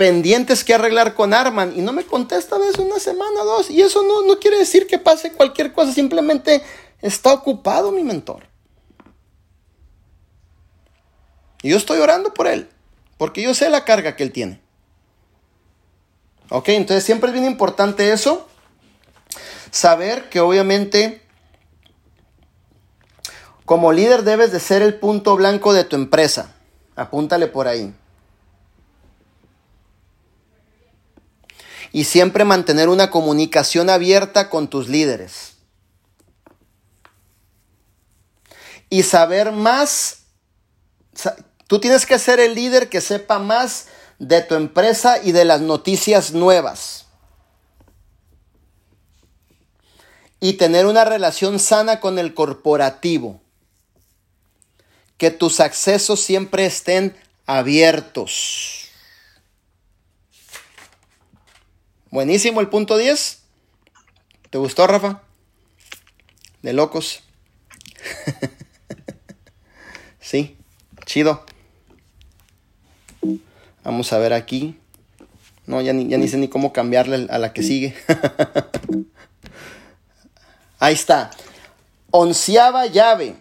pendientes que arreglar con Arman y no me contesta a veces una semana, dos. Y eso no, no quiere decir que pase cualquier cosa, simplemente está ocupado mi mentor. Y yo estoy orando por él, porque yo sé la carga que él tiene. Ok, entonces siempre es bien importante eso. Saber que obviamente como líder debes de ser el punto blanco de tu empresa. Apúntale por ahí. Y siempre mantener una comunicación abierta con tus líderes. Y saber más, tú tienes que ser el líder que sepa más de tu empresa y de las noticias nuevas. Y tener una relación sana con el corporativo. Que tus accesos siempre estén abiertos. Buenísimo el punto 10. ¿Te gustó, Rafa? De locos. sí, chido. Vamos a ver aquí. No, ya ni, ya ni sé ni cómo cambiarle a la que sigue. Ahí está. Onceava llave.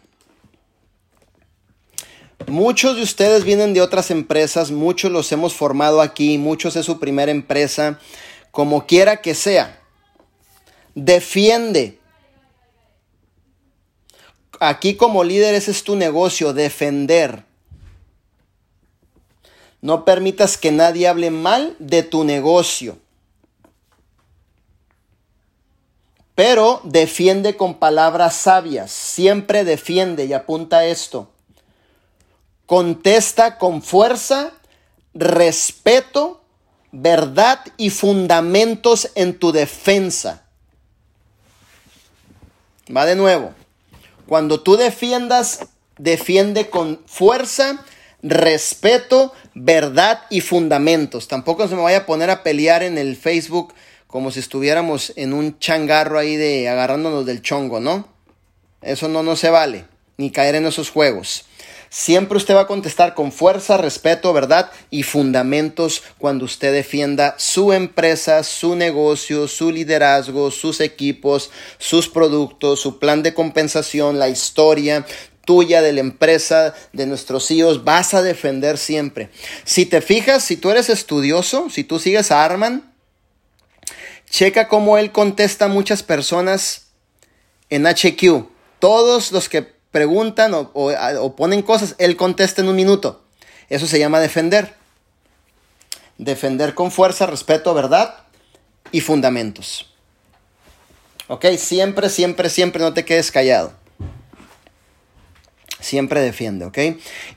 Muchos de ustedes vienen de otras empresas, muchos los hemos formado aquí, muchos es su primera empresa como quiera que sea. Defiende. Aquí como líder ese es tu negocio, defender. No permitas que nadie hable mal de tu negocio. Pero defiende con palabras sabias. Siempre defiende y apunta esto. Contesta con fuerza, respeto verdad y fundamentos en tu defensa. Va de nuevo. Cuando tú defiendas, defiende con fuerza, respeto, verdad y fundamentos. Tampoco se me vaya a poner a pelear en el Facebook como si estuviéramos en un changarro ahí de agarrándonos del chongo, ¿no? Eso no, no se vale, ni caer en esos juegos. Siempre usted va a contestar con fuerza, respeto, verdad y fundamentos cuando usted defienda su empresa, su negocio, su liderazgo, sus equipos, sus productos, su plan de compensación, la historia, tuya, de la empresa, de nuestros hijos, vas a defender siempre. Si te fijas, si tú eres estudioso, si tú sigues a Arman, checa cómo él contesta a muchas personas en HQ. Todos los que preguntan o, ponen cosas, él contesta en un minuto. Eso se llama defender. Defender con fuerza, respeto, verdad y fundamentos. ¿Ok? Siempre, siempre, siempre no te quedes callado. Siempre defiende, ¿ok?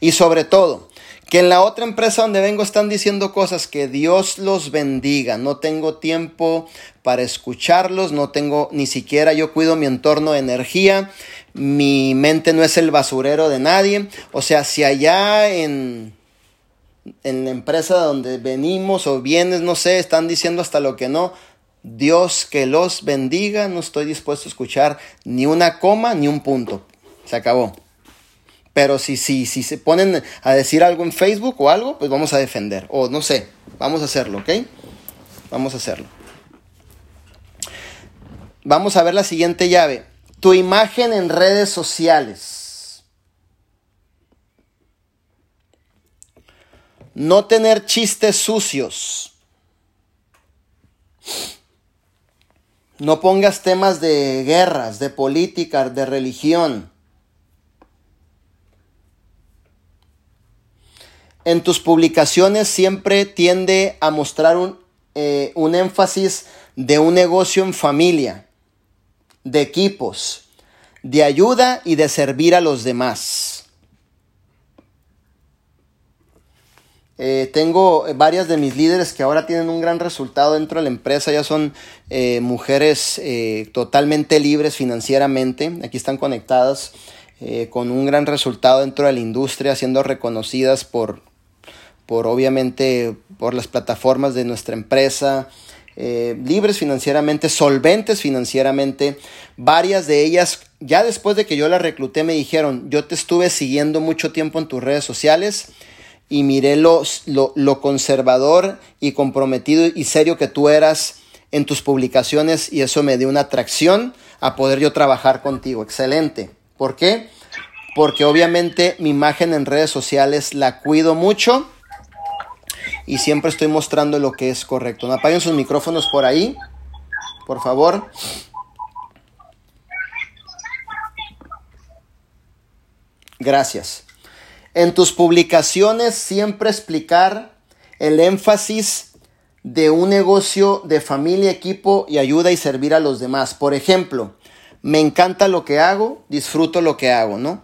Y sobre todo, que en la otra empresa donde vengo están diciendo cosas que Dios los bendiga. No tengo tiempo para escucharlos, no tengo ni siquiera yo cuido mi entorno de energía mi mente no es el basurero de nadie. O sea, si allá en, en la empresa donde venimos o vienes, no sé, están diciendo hasta lo que no, Dios que los bendiga, no estoy dispuesto a escuchar ni una coma ni un punto. Se acabó. Pero si, si, si se ponen a decir algo en Facebook o algo, pues vamos a defender. O no sé, vamos a hacerlo, ¿ok? Vamos a hacerlo. Vamos a ver la siguiente llave tu imagen en redes sociales. No tener chistes sucios. No pongas temas de guerras, de política, de religión. En tus publicaciones siempre tiende a mostrar un, eh, un énfasis de un negocio en familia de equipos, de ayuda y de servir a los demás. Eh, tengo varias de mis líderes que ahora tienen un gran resultado dentro de la empresa, ya son eh, mujeres eh, totalmente libres financieramente, aquí están conectadas con un gran resultado dentro de la industria, siendo reconocidas por, por obviamente por las plataformas de nuestra empresa, eh, libres financieramente, solventes financieramente. Varias de ellas, ya después de que yo las recluté, me dijeron, yo te estuve siguiendo mucho tiempo en tus redes sociales y miré lo, lo, conservador y comprometido y serio que tú eras en tus publicaciones y eso me dio una atracción a poder yo trabajar contigo. Excelente. ¿Por qué? Porque obviamente mi imagen en redes sociales la cuido mucho y siempre estoy mostrando lo que es correcto. ¿No apaguen sus micrófonos por ahí? Por favor. Gracias. En tus publicaciones siempre explicar el énfasis de un negocio de familia, equipo y ayuda y servir a los demás. Por ejemplo, me encanta lo que hago, disfruto lo que hago, ¿no?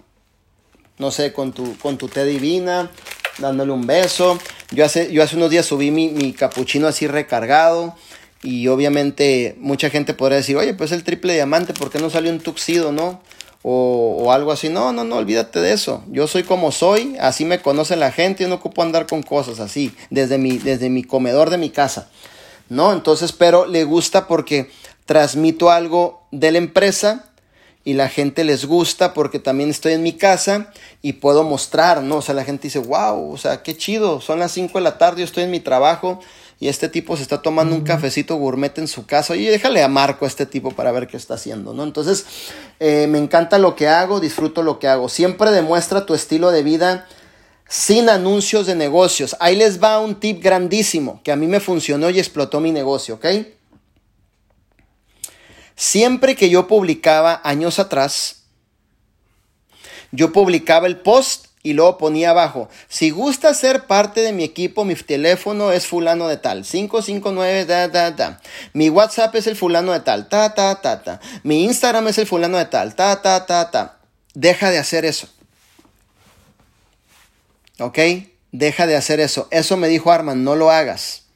No sé, con tu, con tu té divina, dándole un beso. Yo hace, yo hace unos días subí mi, mi capuchino así recargado. Y obviamente mucha gente podría decir, oye, pues el triple diamante, ¿por qué no salió un tuxido, no? O, o, algo así. No, no, no, olvídate de eso. Yo soy como soy, así me conoce la gente, yo no ocupo andar con cosas así, desde mi, desde mi comedor de mi casa. ¿No? Entonces, pero le gusta porque transmito algo de la empresa y la gente les gusta porque también estoy en mi casa y puedo mostrar, ¿no? O sea, la gente dice, wow, o sea, qué chido, son las 5 de la tarde, yo estoy en mi trabajo y este tipo se está tomando un cafecito gourmet en su casa y déjale a Marco a este tipo para ver qué está haciendo, ¿no? Entonces, eh, me encanta lo que hago, disfruto lo que hago. Siempre demuestra tu estilo de vida sin anuncios de negocios. Ahí les va un tip grandísimo que a mí me funcionó y explotó mi negocio, ¿ok? Siempre que yo publicaba años atrás, yo publicaba el post y luego ponía abajo, si gusta ser parte de mi equipo, mi teléfono es fulano de tal, 559, da, da, da. Mi WhatsApp es el fulano de tal, ta, ta, ta, ta. Mi Instagram es el fulano de tal, ta, ta, ta, ta. Deja de hacer eso. ¿Ok? Deja de hacer eso. Eso me dijo Arman, no lo hagas.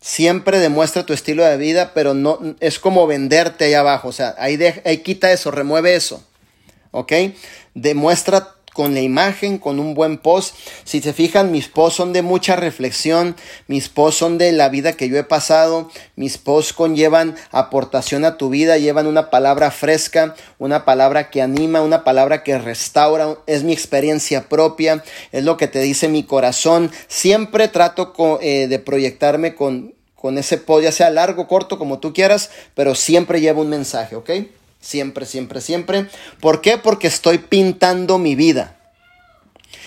Siempre demuestra tu estilo de vida, pero no es como venderte ahí abajo. O sea, ahí, ahí quita eso, remueve eso. ¿Ok? Demuestra con la imagen, con un buen post. Si se fijan, mis posts son de mucha reflexión, mis posts son de la vida que yo he pasado, mis posts conllevan aportación a tu vida, llevan una palabra fresca, una palabra que anima, una palabra que restaura, es mi experiencia propia, es lo que te dice mi corazón. Siempre trato eh, de proyectarme con, con ese post, ya sea largo, corto, como tú quieras, pero siempre lleva un mensaje, ¿ok? Siempre, siempre, siempre. ¿Por qué? Porque estoy pintando mi vida.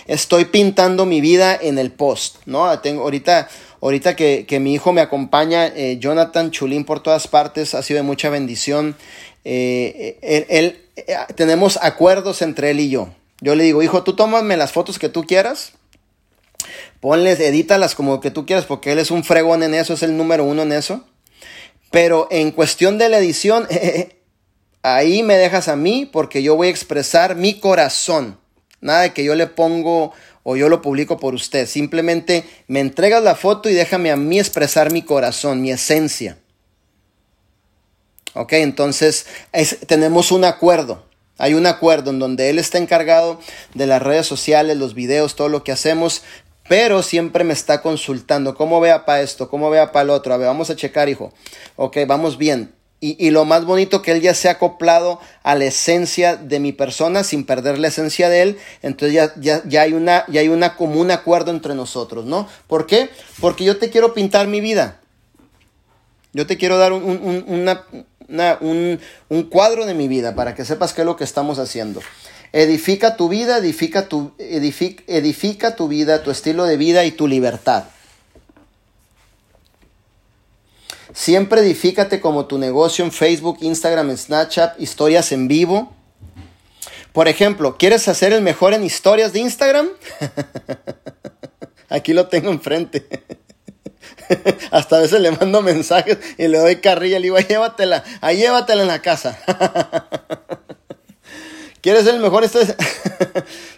Estoy pintando mi vida en el post, ¿no? Tengo, ahorita, ahorita que, mi hijo me acompaña, eh, Jonathan Chulín por todas partes, ha sido de mucha bendición. Eh, él, eh, tenemos acuerdos entre él y yo. Yo le digo, hijo, tú tómame las fotos que tú quieras, ponles, edítalas como que tú quieras, porque él es un fregón en eso, es el número uno en eso. Pero en cuestión de la edición, ahí me dejas a mí porque yo voy a expresar mi corazón. Nada de que yo le pongo o yo lo publico por usted. Simplemente me entregas la foto y déjame a mí expresar mi corazón, mi esencia. Ok, entonces tenemos un acuerdo. Hay un acuerdo en donde él está encargado de las redes sociales, los videos, todo lo que hacemos, pero siempre me está consultando. ¿Cómo vea para esto? ¿Cómo vea para el otro? A ver, vamos a checar, hijo. Ok, vamos bien. Y, lo más bonito que él ya se ha acoplado a la esencia de mi persona sin perder la esencia de él. Entonces ya, ya, hay una, ya hay una común acuerdo entre nosotros, ¿no? ¿Por qué? Porque yo te quiero pintar mi vida. Yo te quiero dar un, un, cuadro de mi vida para que sepas qué es lo que estamos haciendo. Edifica tu vida, edifica tu, edifica tu vida, tu estilo de vida y tu libertad. Siempre edifícate como tu negocio en Facebook, Instagram, Snapchat, historias en vivo. Por ejemplo, ¿quieres hacer el mejor en historias de Instagram? Aquí lo tengo enfrente. Hasta a veces le mando mensajes y le doy carrilla. Le digo, llévatela, ahí llévatela en la casa. ¿Quieres ser el mejor?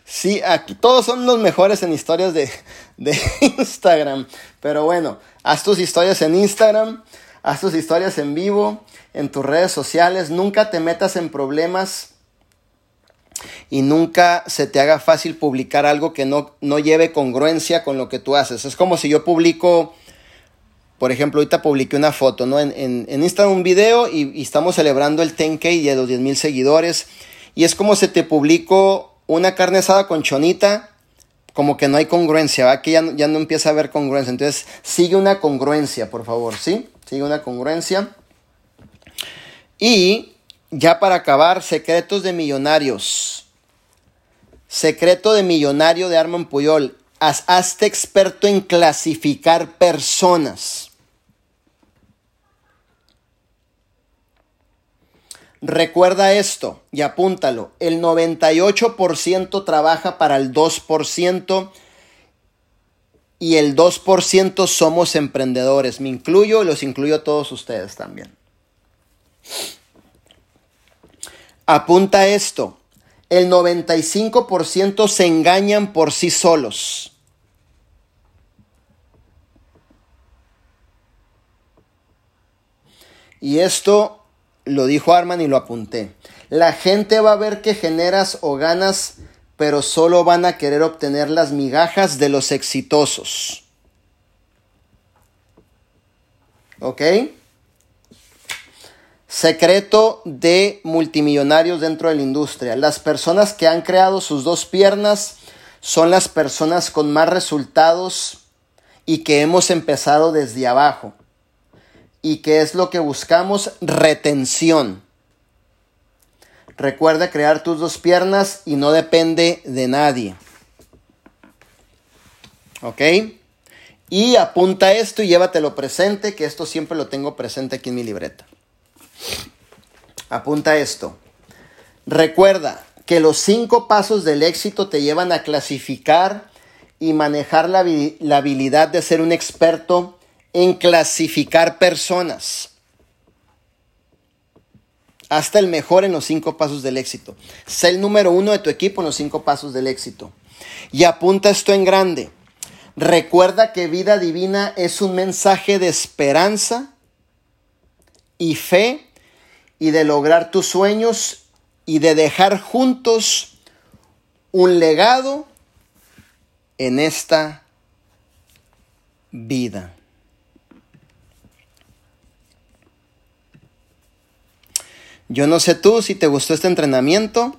sí, aquí todos son los mejores en historias de, de Instagram. Pero bueno, haz tus historias en Instagram haz tus historias en vivo, en tus redes sociales, nunca te metas en problemas y nunca se te haga fácil publicar algo que no, no lleve congruencia con lo que tú haces. Es como si yo publico por ejemplo, ahorita publiqué una foto, ¿no? En, en, Instagram un video y, estamos celebrando el 10K y de los 10 mil seguidores. Y es como se te publicó una carne asada con chonita, como que no hay congruencia, ¿va? Que ya, ya no empieza a haber congruencia. Entonces, sigue una congruencia, por favor, ¿sí? Sigue una congruencia. Y ya para acabar, secretos de millonarios. Secreto de millonario de Arman Puyol. hazte experto en clasificar personas. Recuerda esto y apúntalo. El 98% trabaja para el 2% y el 2% somos emprendedores. Me incluyo y los incluyo a todos ustedes también. Apunta esto. El 95% se engañan por sí solos. Y esto lo dijo Arman y lo apunté. La gente va a ver que generas o ganas, pero solo van a querer obtener las migajas de los exitosos. ¿Ok? Secreto de multimillonarios dentro de la industria. Las personas que han creado sus dos piernas son las personas con más resultados y que hemos empezado desde abajo. ¿Y qué es lo que buscamos? Retención. Recuerda crear tus dos piernas y no depende de nadie. ¿Ok? Y apunta esto y llévatelo presente, que esto siempre lo tengo presente aquí en mi libreta. Apunta esto. Recuerda que los cinco pasos del éxito te llevan a clasificar y manejar la, la habilidad de ser un experto en clasificar personas. Hasta el mejor en los cinco pasos del éxito. Sé el número uno de tu equipo en los cinco pasos del éxito. Y apunta esto en grande. Recuerda que vida divina es un mensaje de esperanza y fe y de lograr tus sueños y de dejar juntos un legado en esta vida. Yo no sé tú si te gustó este entrenamiento,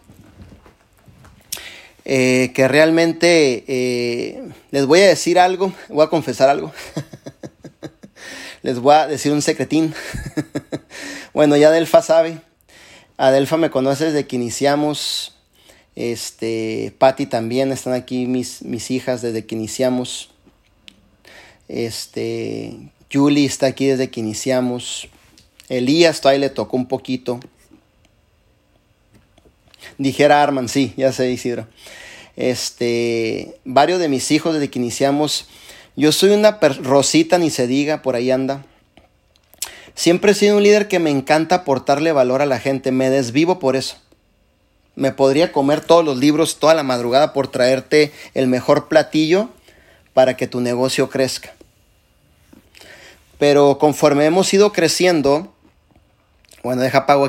eh, que realmente eh, les voy a decir algo, voy a confesar algo. les voy a decir un secretín. bueno, ya Adelfa sabe. Adelfa me conoce desde que iniciamos. Este, Patty también, están aquí mis, mis hijas desde que iniciamos. Este, Julie está aquí desde que iniciamos. Elías todavía le tocó un poquito. Dijera Arman, sí, ya sé, Isidro. Este, varios de mis hijos desde que iniciamos, yo soy una rosita, ni se diga, por ahí anda. Siempre he sido un líder que me encanta aportarle valor a la gente, me desvivo por eso. Me podría comer todos los libros toda la madrugada por traerte el mejor platillo para que tu negocio crezca. Pero conforme hemos ido creciendo, bueno, deja pago